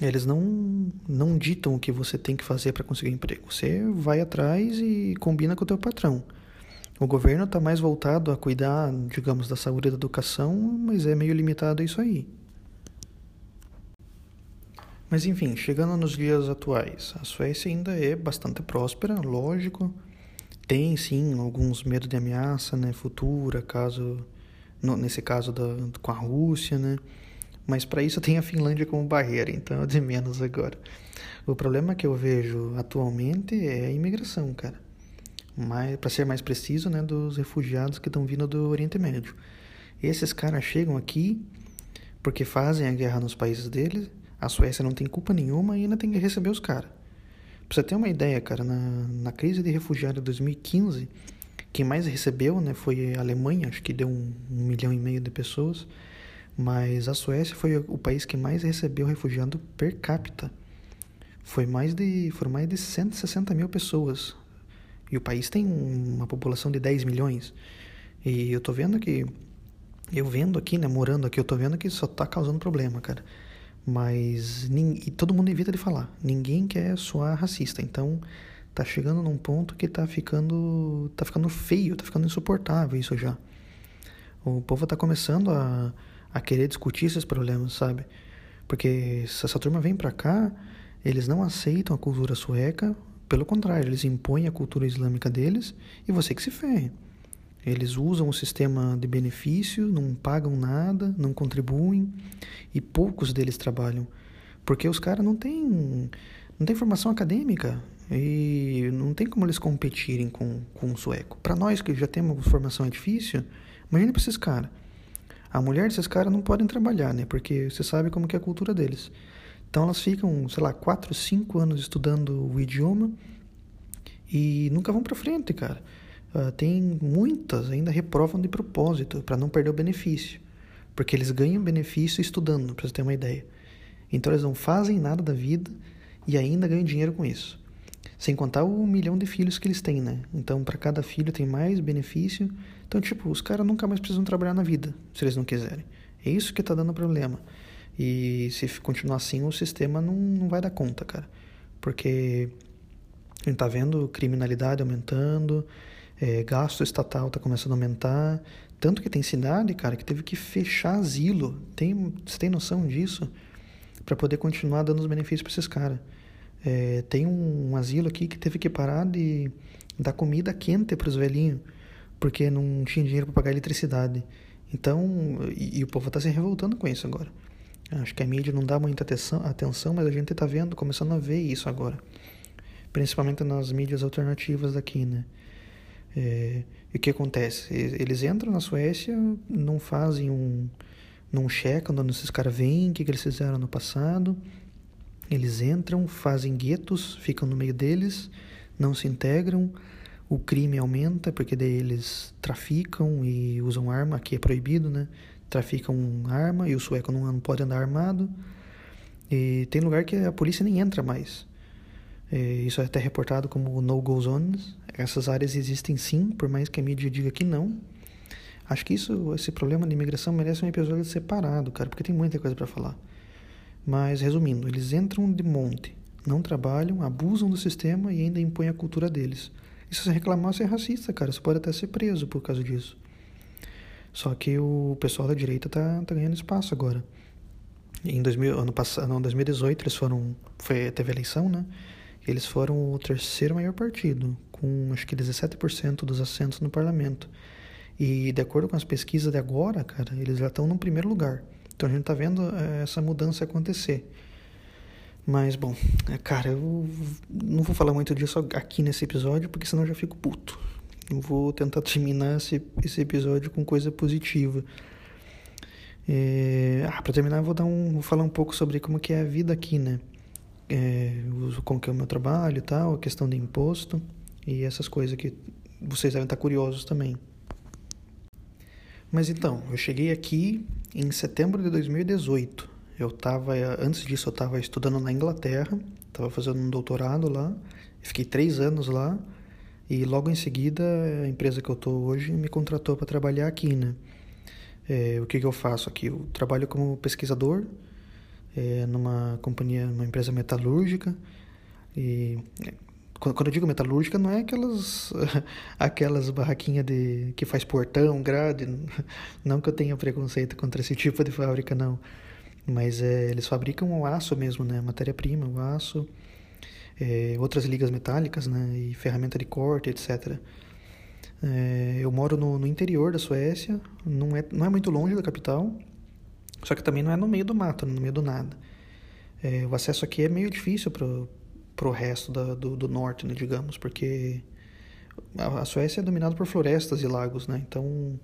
eles não, não ditam o que você tem que fazer para conseguir emprego. Você vai atrás e combina com o teu patrão. O governo está mais voltado a cuidar, digamos, da saúde e da educação, mas é meio limitado a isso aí. Mas enfim, chegando nos dias atuais, a Suécia ainda é bastante próspera, lógico. Tem sim alguns medos de ameaça né, futura, caso no, nesse caso da, com a Rússia, né? Mas para isso tem a Finlândia como barreira, então é de menos agora. O problema que eu vejo atualmente é a imigração, cara. Para ser mais preciso, né, dos refugiados que estão vindo do Oriente Médio. Esses caras chegam aqui porque fazem a guerra nos países deles. A Suécia não tem culpa nenhuma e ainda tem que receber os caras. Pra você ter uma ideia, cara, na, na crise de refugiados de 2015, quem mais recebeu né, foi a Alemanha, acho que deu um, um milhão e meio de pessoas. Mas a Suécia foi o país que mais recebeu refugiado per capita. Foi mais de, foram mais de 160 mil pessoas. E o país tem uma população de 10 milhões. E eu tô vendo que. Eu vendo aqui, né? Morando aqui, eu tô vendo que só tá causando problema, cara. Mas. E todo mundo evita de falar. Ninguém quer soar racista. Então, tá chegando num ponto que tá ficando. tá ficando feio, tá ficando insuportável isso já. O povo tá começando a a querer discutir esses problemas, sabe? Porque se essa turma vem para cá, eles não aceitam a cultura sueca, pelo contrário, eles impõem a cultura islâmica deles e você que se ferre. Eles usam o sistema de benefício, não pagam nada, não contribuem e poucos deles trabalham, porque os caras não têm não tem formação acadêmica e não tem como eles competirem com, com o sueco. Para nós que já temos formação difícil, imagina para esses caras. A mulher desses caras não podem trabalhar, né? Porque você sabe como que é a cultura deles. Então elas ficam, sei lá, 4, 5 anos estudando o idioma e nunca vão para frente, cara. Uh, tem muitas ainda reprovam de propósito para não perder o benefício, porque eles ganham benefício estudando, para você ter uma ideia. Então eles não fazem nada da vida e ainda ganham dinheiro com isso. Sem contar o milhão de filhos que eles têm, né? Então, para cada filho tem mais benefício. Então, tipo, os caras nunca mais precisam trabalhar na vida, se eles não quiserem. É isso que tá dando problema. E se continuar assim, o sistema não, não vai dar conta, cara. Porque a gente tá vendo criminalidade aumentando, é, gasto estatal tá começando a aumentar. Tanto que tem cidade, cara, que teve que fechar asilo. Tem, você tem noção disso? para poder continuar dando os benefícios para esses caras. É, tem um, um, asilo aqui que teve que parar de dar comida quente para os velhinhos, porque não tinha dinheiro para pagar eletricidade. Então, e, e o povo está se revoltando com isso agora. Acho que a mídia não dá muita atenção, atenção mas a gente está vendo, começando a ver isso agora. Principalmente nas mídias alternativas daqui, né? É, e o que acontece? Eles entram na Suécia, não fazem um. não checam onde esses caras vêm, o que, que eles fizeram no passado eles entram, fazem guetos, ficam no meio deles, não se integram, o crime aumenta porque daí eles traficam e usam arma, aqui é proibido, né? Traficam arma e o sueco não, pode andar armado. E tem lugar que a polícia nem entra mais. E isso é até reportado como no-go zones. Essas áreas existem sim, por mais que a mídia diga que não. Acho que isso, esse problema de imigração merece um episódio separado, cara, porque tem muita coisa para falar. Mas, resumindo, eles entram de monte, não trabalham, abusam do sistema e ainda impõem a cultura deles. E se você reclamar, você é racista, cara. Você pode até ser preso por causa disso. Só que o pessoal da direita tá, tá ganhando espaço agora. Em 2000, ano passado, não, 2018 eles foram, foi, teve eleição, né? Eles foram o terceiro maior partido, com acho que 17% dos assentos no parlamento. E de acordo com as pesquisas de agora, cara, eles já estão no primeiro lugar. Então a gente está vendo é, essa mudança acontecer. Mas, bom, é, cara, eu não vou falar muito disso aqui nesse episódio, porque senão eu já fico puto. Eu vou tentar terminar esse, esse episódio com coisa positiva. É, ah, para terminar, eu vou, dar um, vou falar um pouco sobre como que é a vida aqui, né? É, como que é o meu trabalho e tal, a questão de imposto e essas coisas que vocês devem estar curiosos também. Mas então, eu cheguei aqui em setembro de 2018. Eu estava, antes disso, eu estava estudando na Inglaterra, estava fazendo um doutorado lá, fiquei três anos lá e logo em seguida a empresa que eu estou hoje me contratou para trabalhar aqui, né? É, o que, que eu faço aqui? Eu trabalho como pesquisador é, numa companhia, numa empresa metalúrgica e quando eu digo metalúrgica, não é aquelas aquelas barraquinhas de que faz portão, grade. Não que eu tenha preconceito contra esse tipo de fábrica, não. Mas é, eles fabricam o aço mesmo, né? Matéria-prima, o aço, é, outras ligas metálicas, né? E ferramenta de corte, etc. É, eu moro no, no interior da Suécia, não é, não é muito longe da capital, só que também não é no meio do mato, no meio do nada. É, o acesso aqui é meio difícil para para o resto da, do, do norte, né, digamos, porque a, a Suécia é dominada por florestas e lagos, né? Então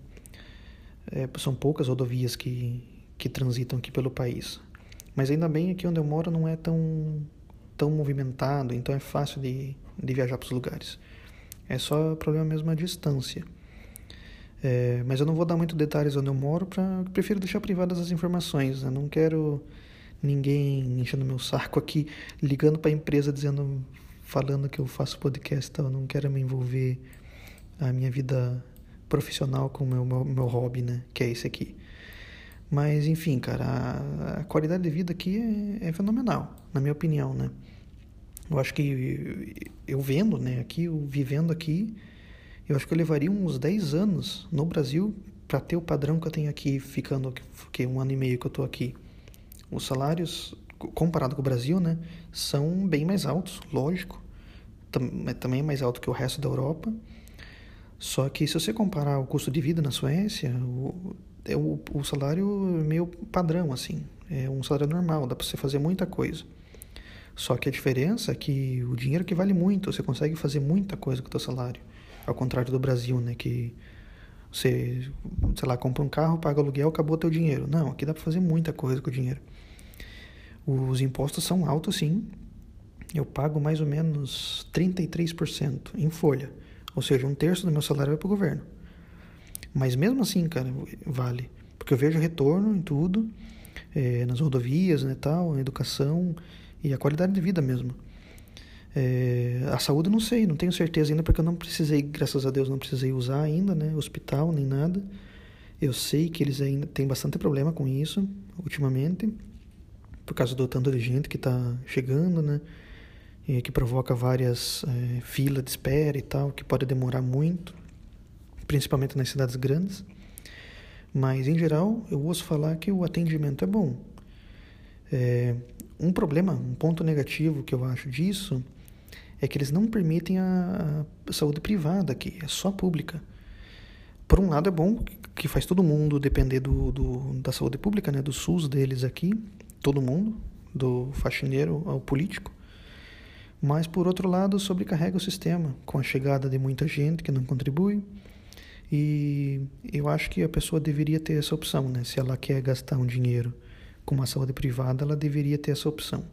é, são poucas rodovias que, que transitam aqui pelo país. Mas ainda bem aqui onde eu moro não é tão, tão movimentado, então é fácil de, de viajar para os lugares. É só problema mesmo a distância. É, mas eu não vou dar muito detalhes onde eu moro, pra, prefiro deixar privadas as informações. Né? Não quero ninguém enchendo meu saco aqui, ligando para a empresa dizendo, falando que eu faço podcast, eu não quero me envolver a minha vida profissional com o meu, meu, meu hobby, né? Que é esse aqui. Mas, enfim, cara, a, a qualidade de vida aqui é, é, fenomenal, na minha opinião, né? Eu acho que eu vendo, né, aqui, eu vivendo aqui, eu acho que eu levaria uns 10 anos no Brasil para ter o padrão que eu tenho aqui, ficando que um ano e meio que eu tô aqui. Os salários, comparado com o Brasil, né, são bem mais altos, lógico. Também é mais alto que o resto da Europa. Só que se você comparar o custo de vida na Suécia, o, é o, o salário é meio padrão, assim. É um salário normal, dá para você fazer muita coisa. Só que a diferença é que o dinheiro que vale muito, você consegue fazer muita coisa com o seu salário. Ao contrário do Brasil, né, que você, sei lá, compra um carro, paga aluguel, acabou teu dinheiro. Não, aqui dá para fazer muita coisa com o dinheiro. Os impostos são altos, sim. Eu pago mais ou menos 33% em folha. Ou seja, um terço do meu salário vai para o governo. Mas mesmo assim, cara, vale. Porque eu vejo retorno em tudo, é, nas rodovias, né, tal, na educação e a qualidade de vida mesmo. É, a saúde não sei, não tenho certeza ainda, porque eu não precisei, graças a Deus, não precisei usar ainda, né, hospital nem nada. Eu sei que eles ainda têm bastante problema com isso, ultimamente por causa do tanto de gente que está chegando, né? E que provoca várias é, filas de espera e tal, que pode demorar muito, principalmente nas cidades grandes. Mas, em geral, eu ouço falar que o atendimento é bom. É, um problema, um ponto negativo que eu acho disso é que eles não permitem a, a saúde privada aqui, é só pública. Por um lado é bom que faz todo mundo depender do, do, da saúde pública, né, do SUS deles aqui, todo mundo, do faxineiro ao político. Mas, por outro lado, sobrecarrega o sistema com a chegada de muita gente que não contribui. E eu acho que a pessoa deveria ter essa opção, né? Se ela quer gastar um dinheiro com uma saúde privada, ela deveria ter essa opção.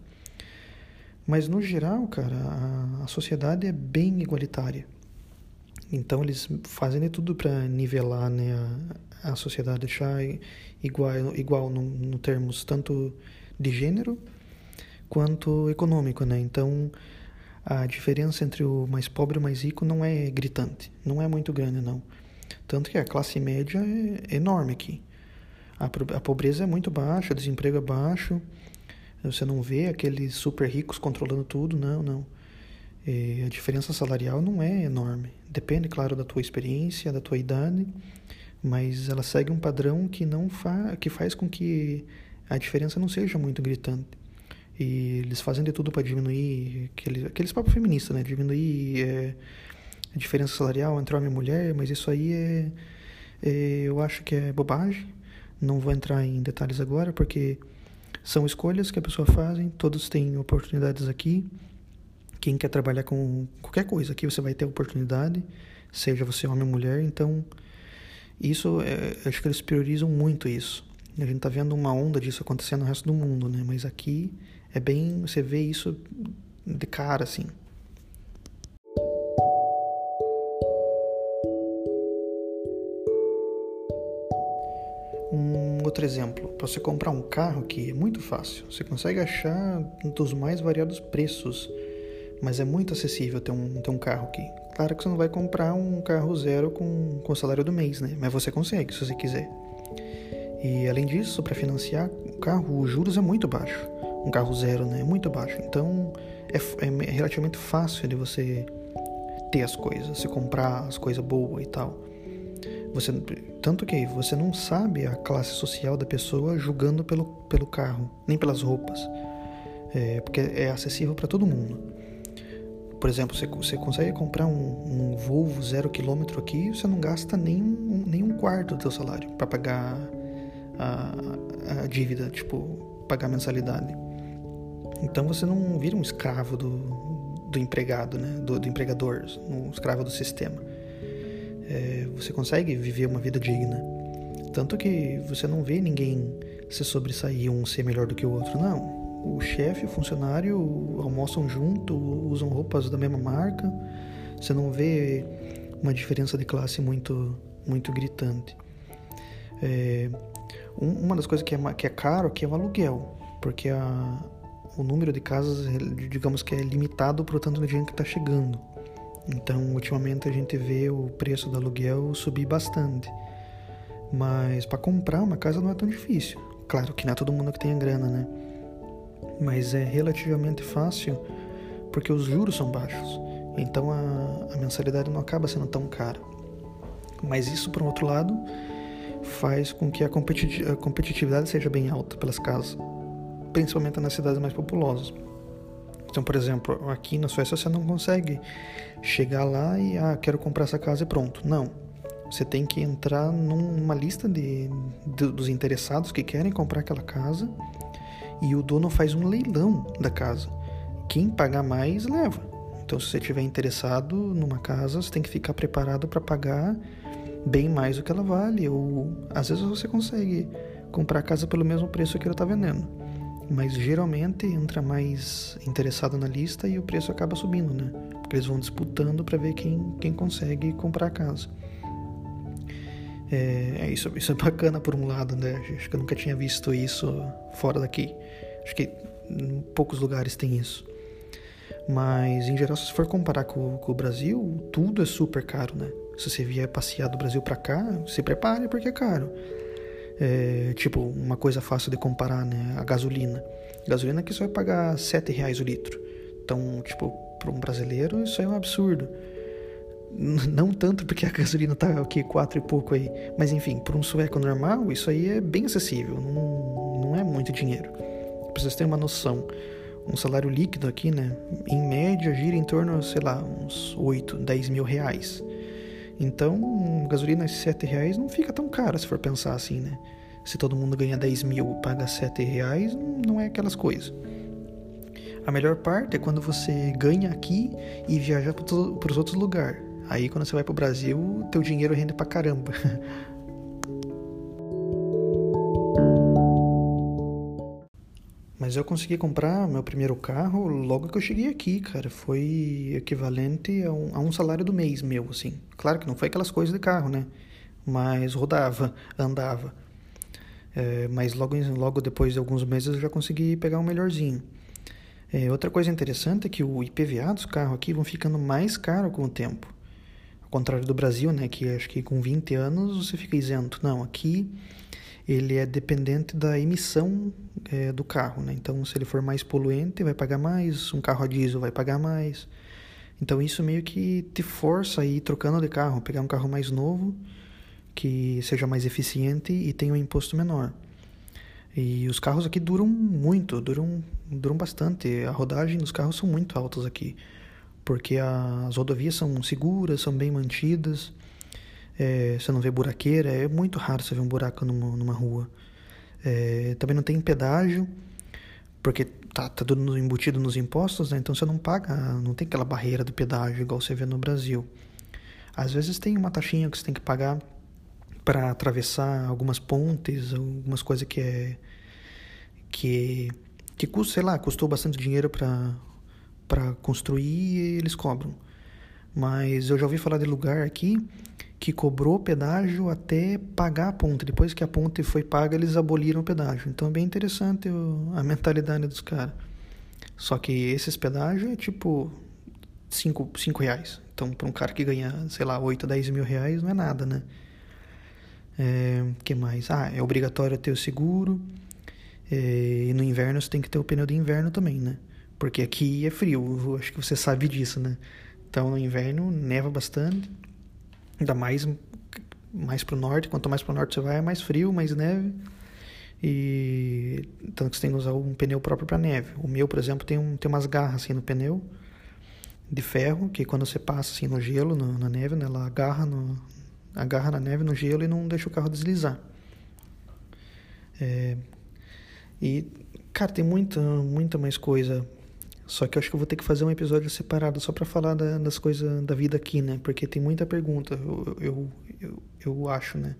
Mas, no geral, cara, a, a sociedade é bem igualitária. Então, eles fazem de tudo para nivelar né, a, a sociedade, deixar igual, igual no, no termos tanto de gênero quanto econômico, né? Então a diferença entre o mais pobre e o mais rico não é gritante, não é muito grande não. Tanto que a classe média é enorme aqui. A, a pobreza é muito baixa, o desemprego é baixo. Você não vê aqueles super ricos controlando tudo, não, não. E a diferença salarial não é enorme. Depende, claro, da tua experiência, da tua idade, mas ela segue um padrão que não fa que faz com que a diferença não seja muito gritante. E eles fazem de tudo para diminuir aquele, aqueles papos feministas, né? Diminuir é, a diferença salarial entre homem e mulher, mas isso aí é, é, eu acho que é bobagem. Não vou entrar em detalhes agora, porque são escolhas que a pessoa faz, todos têm oportunidades aqui. Quem quer trabalhar com qualquer coisa, aqui você vai ter oportunidade, seja você homem ou mulher, então isso, é, acho que eles priorizam muito isso. A gente tá vendo uma onda disso acontecendo no resto do mundo, né? Mas aqui é bem, você vê isso de cara, assim. Outro exemplo, para você comprar um carro que é muito fácil, você consegue achar dos mais variados preços, mas é muito acessível ter um, ter um carro aqui. Claro que você não vai comprar um carro zero com, com o salário do mês, né? Mas você consegue, se você quiser. E além disso, para financiar o carro, os juros é muito baixo. Um carro zero, né? É muito baixo. Então é, é relativamente fácil de você ter as coisas, você comprar as coisas boas e tal. Você, tanto que você não sabe a classe social da pessoa julgando pelo, pelo carro, nem pelas roupas. É, porque é acessível para todo mundo. Por exemplo, você, você consegue comprar um, um Volvo zero quilômetro aqui, você não gasta nem um, nem um quarto do seu salário para pagar a, a dívida, tipo, pagar a mensalidade. Então você não vira um escravo do, do empregado, né? do, do empregador, um escravo do sistema é, você consegue viver uma vida digna. Tanto que você não vê ninguém se sobressair um ser melhor do que o outro, não. O chefe e o funcionário almoçam junto, usam roupas da mesma marca. Você não vê uma diferença de classe muito, muito gritante. É, uma das coisas que é, que é caro aqui é o aluguel, porque a, o número de casas, digamos que é limitado para o tanto de dinheiro que está chegando. Então, ultimamente a gente vê o preço do aluguel subir bastante. Mas para comprar uma casa não é tão difícil. Claro que não é todo mundo que tem a grana, né? Mas é relativamente fácil porque os juros são baixos. Então a, a mensalidade não acaba sendo tão cara. Mas isso, por outro lado, faz com que a, competi a competitividade seja bem alta pelas casas, principalmente nas cidades mais populosas. Então, por exemplo, aqui na Suécia você não consegue chegar lá e, ah, quero comprar essa casa e pronto. Não. Você tem que entrar numa lista de, de, dos interessados que querem comprar aquela casa e o dono faz um leilão da casa. Quem pagar mais leva. Então, se você estiver interessado numa casa, você tem que ficar preparado para pagar bem mais do que ela vale. Ou às vezes você consegue comprar a casa pelo mesmo preço que ela está vendendo mas geralmente entra mais interessado na lista e o preço acaba subindo, né? Eles vão disputando para ver quem, quem consegue comprar a casa. É, é, isso, isso é bacana por um lado, né? Acho que eu nunca tinha visto isso fora daqui. Acho que em poucos lugares tem isso. Mas em geral, se for comparar com, com o Brasil, tudo é super caro, né? Se você vier passear do Brasil para cá, se prepare porque é caro. É, tipo, uma coisa fácil de comparar, né? A gasolina. Gasolina aqui você vai pagar 7 reais o litro. Então, tipo, para um brasileiro isso é um absurdo. Não tanto porque a gasolina tá aqui quatro e pouco aí, mas enfim, para um sueco normal isso aí é bem acessível, não, não é muito dinheiro. Pra vocês terem uma noção, um salário líquido aqui, né, em média gira em torno, sei lá, uns 8, 10 mil reais. Então, gasolina de 7 reais não fica tão cara se for pensar assim, né? Se todo mundo ganha 10 mil paga 7 reais, não é aquelas coisas. A melhor parte é quando você ganha aqui e viaja para os outros lugares. Aí quando você vai para o Brasil, teu dinheiro rende pra caramba. Mas eu consegui comprar meu primeiro carro logo que eu cheguei aqui, cara. Foi equivalente a um, a um, salário do mês meu, assim. Claro que não foi aquelas coisas de carro, né? Mas rodava, andava. É, mas logo, logo depois de alguns meses eu já consegui pegar um melhorzinho. É, outra coisa interessante é que o IPVA dos carros aqui vão ficando mais caro com o tempo. contrário do Brasil, né, que acho que com 20 anos você fica isento. Não, aqui ele é dependente da emissão é, do carro, né? Então, se ele for mais poluente, vai pagar mais, um carro a diesel vai pagar mais. Então, isso meio que te força a ir trocando de carro, pegar um carro mais novo, que seja mais eficiente e tenha um imposto menor. E os carros aqui duram muito, duram, duram bastante. A rodagem dos carros são muito altas aqui, porque as rodovias são seguras, são bem mantidas. É, você não vê buraqueira, é muito raro você ver um buraco numa, numa rua. É, também não tem pedágio, porque tá, tá tudo embutido nos impostos, né? então você não paga, não tem aquela barreira do pedágio igual você vê no Brasil. Às vezes tem uma taxinha que você tem que pagar para atravessar algumas pontes, algumas coisas que é que que custa, sei lá, custou bastante dinheiro para para construir e eles cobram. Mas eu já ouvi falar de lugar aqui que cobrou pedágio até pagar a ponte. Depois que a ponte foi paga, eles aboliram o pedágio. Então é bem interessante a mentalidade dos caras. Só que esses pedágios é tipo 5 reais. Então, para um cara que ganha, sei lá, 8, 10 mil reais, não é nada, né? É, que mais? Ah, é obrigatório ter o seguro. É, e no inverno você tem que ter o pneu de inverno também, né? Porque aqui é frio, acho que você sabe disso, né? Então no inverno neva bastante, ainda mais mais pro norte. Quanto mais pro norte você vai, é mais frio, mais neve. E tanto que você tem que usar um pneu próprio para neve. O meu, por exemplo, tem, um, tem umas garras assim no pneu de ferro que quando você passa assim no gelo, no, na neve, né, ela agarra no, agarra na neve, no gelo e não deixa o carro deslizar. É, e, cara, tem muita, muita mais coisa. Só que eu acho que eu vou ter que fazer um episódio separado só para falar da, das coisas da vida aqui, né? Porque tem muita pergunta, eu, eu, eu, eu acho, né?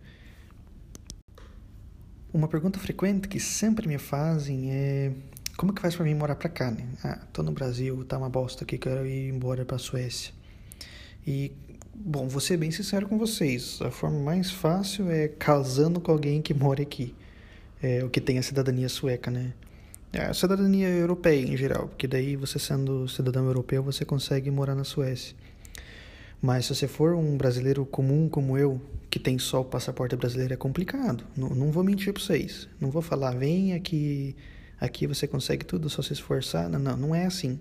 Uma pergunta frequente que sempre me fazem é como que faz para mim morar pra cá, né? Ah, tô no Brasil, tá uma bosta aqui, quero ir embora pra Suécia. E Bom, vou ser bem sincero com vocês. A forma mais fácil é casando com alguém que mora aqui. É, o que tem a cidadania sueca, né? É, a cidadania europeia em geral, porque daí você sendo cidadão europeu você consegue morar na Suécia. Mas se você for um brasileiro comum como eu, que tem só o passaporte brasileiro, é complicado. Não, não vou mentir para vocês. Não vou falar, vem aqui, aqui você consegue tudo, só se esforçar. Não, não, não é assim.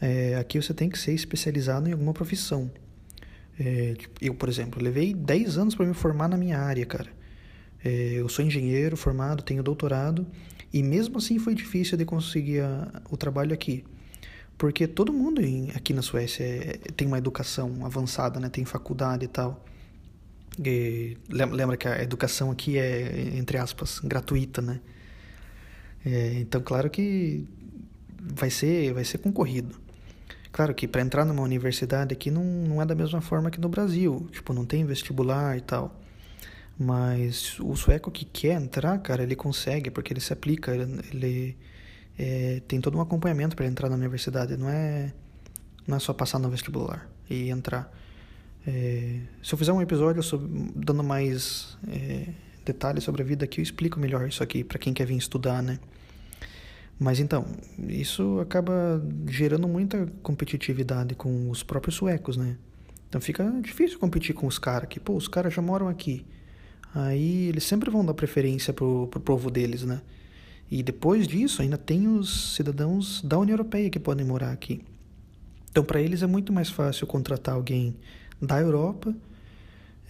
É, aqui você tem que ser especializado em alguma profissão. É, tipo, eu, por exemplo, levei 10 anos para me formar na minha área, cara. É, eu sou engenheiro formado, tenho doutorado, e mesmo assim foi difícil de conseguir a, o trabalho aqui. Porque todo mundo em, aqui na Suécia é, tem uma educação avançada, né? tem faculdade e tal. E, lembra que a educação aqui é, entre aspas, gratuita, né? É, então, claro que vai ser, vai ser concorrido. Claro que para entrar numa universidade aqui não, não é da mesma forma que no Brasil. Tipo, não tem vestibular e tal. Mas o sueco que quer entrar, cara, ele consegue, porque ele se aplica, ele, ele é, tem todo um acompanhamento para entrar na universidade. Não é, não é só passar no vestibular e entrar. É, se eu fizer um episódio sobre, dando mais é, detalhes sobre a vida aqui, eu explico melhor isso aqui para quem quer vir estudar, né? Mas então, isso acaba gerando muita competitividade com os próprios suecos, né? Então fica difícil competir com os caras que, pô, os caras já moram aqui. Aí eles sempre vão dar preferência pro, pro povo deles, né? E depois disso, ainda tem os cidadãos da União Europeia que podem morar aqui. Então, para eles é muito mais fácil contratar alguém da Europa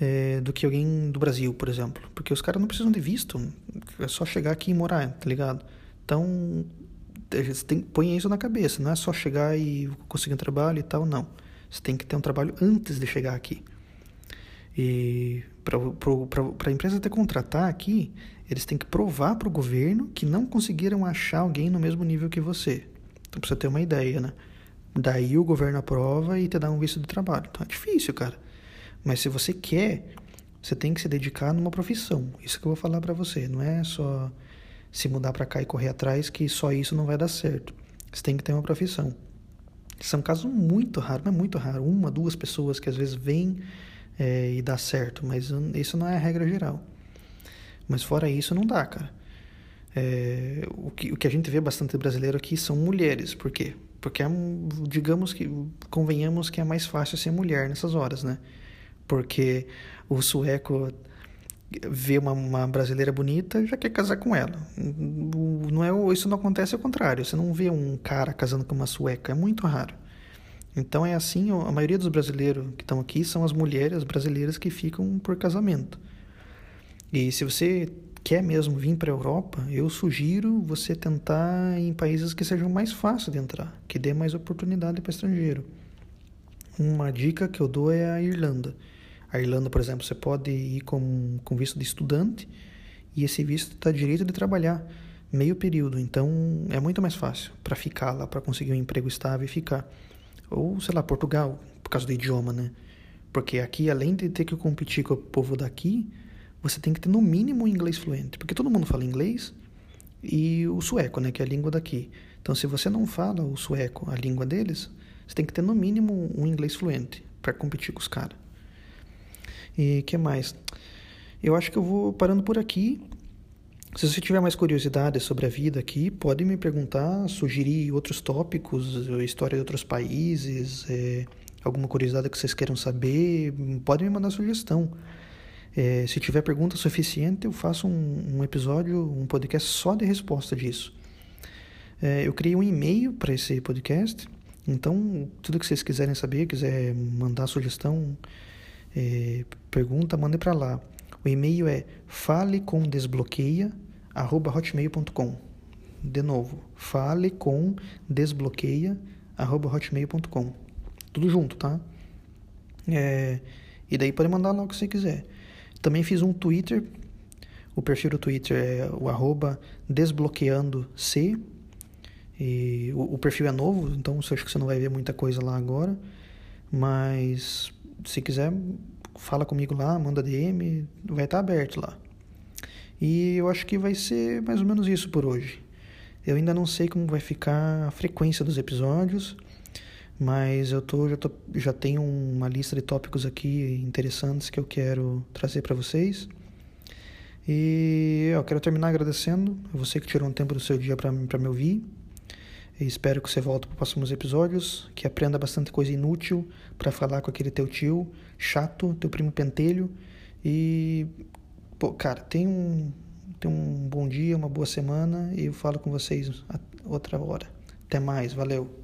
é, do que alguém do Brasil, por exemplo. Porque os caras não precisam de visto, é só chegar aqui e morar, tá ligado? Então, você tem, põe isso na cabeça, não é só chegar e conseguir um trabalho e tal, não. Você tem que ter um trabalho antes de chegar aqui. E para a empresa te contratar aqui, eles têm que provar para o governo que não conseguiram achar alguém no mesmo nível que você. Então, para você ter uma ideia, né? Daí o governo aprova e te dá um visto de trabalho. Então é difícil, cara. Mas se você quer, você tem que se dedicar numa profissão. Isso que eu vou falar para você. Não é só se mudar para cá e correr atrás, que só isso não vai dar certo. Você tem que ter uma profissão. São casos muito raros, mas muito raro. Uma, duas pessoas que às vezes vêm é, e dá certo, mas isso não é a regra geral. Mas fora isso, não dá, cara. É, o, que, o que a gente vê bastante brasileiro aqui são mulheres. Por quê? Porque é, digamos que, convenhamos que é mais fácil ser mulher nessas horas, né? Porque o sueco vê uma, uma brasileira bonita já quer casar com ela. Não é, isso não acontece ao contrário. Você não vê um cara casando com uma sueca, é muito raro. Então é assim, a maioria dos brasileiros que estão aqui são as mulheres brasileiras que ficam por casamento. E se você quer mesmo vir para a Europa, eu sugiro você tentar em países que sejam mais fáceis de entrar, que dê mais oportunidade para estrangeiro. Uma dica que eu dou é a Irlanda. A Irlanda, por exemplo, você pode ir com, com visto de estudante e esse visto está direito de trabalhar meio período, então é muito mais fácil para ficar lá, para conseguir um emprego estável e ficar. Ou, sei lá, Portugal, por causa do idioma, né? Porque aqui, além de ter que competir com o povo daqui, você tem que ter no mínimo um inglês fluente. Porque todo mundo fala inglês e o sueco, né? Que é a língua daqui. Então, se você não fala o sueco, a língua deles, você tem que ter no mínimo um inglês fluente para competir com os caras. E que mais? Eu acho que eu vou parando por aqui. Se você tiver mais curiosidade sobre a vida aqui, pode me perguntar, sugerir outros tópicos, história de outros países, é, alguma curiosidade que vocês queiram saber, pode me mandar sugestão. É, se tiver pergunta suficiente, eu faço um, um, episódio, um podcast só de resposta disso. É, eu criei um e-mail para esse podcast, então tudo que vocês quiserem saber, quiser mandar sugestão, é, pergunta, mande para lá. O e-mail é falecomdesbloqueia@hotmail.com. De novo, falecomdesbloqueia@hotmail.com. Tudo junto, tá? É, e daí pode mandar lá o que você quiser. Também fiz um Twitter. O perfil do Twitter é o arroba desbloqueando-c. E o, o, perfil é novo, então acho que você não vai ver muita coisa lá agora. Mas se quiser, fala comigo lá, manda DM, vai estar aberto lá. E eu acho que vai ser mais ou menos isso por hoje. Eu ainda não sei como vai ficar a frequência dos episódios, mas eu tô, já, tô, já tenho uma lista de tópicos aqui interessantes que eu quero trazer para vocês. E eu quero terminar agradecendo a você que tirou um tempo do seu dia para me ouvir. E espero que você volte para os próximos episódios, que aprenda bastante coisa inútil para falar com aquele teu tio chato, teu primo pentelho. E, pô, cara, tem um, tem um bom dia, uma boa semana e eu falo com vocês outra hora. Até mais, valeu!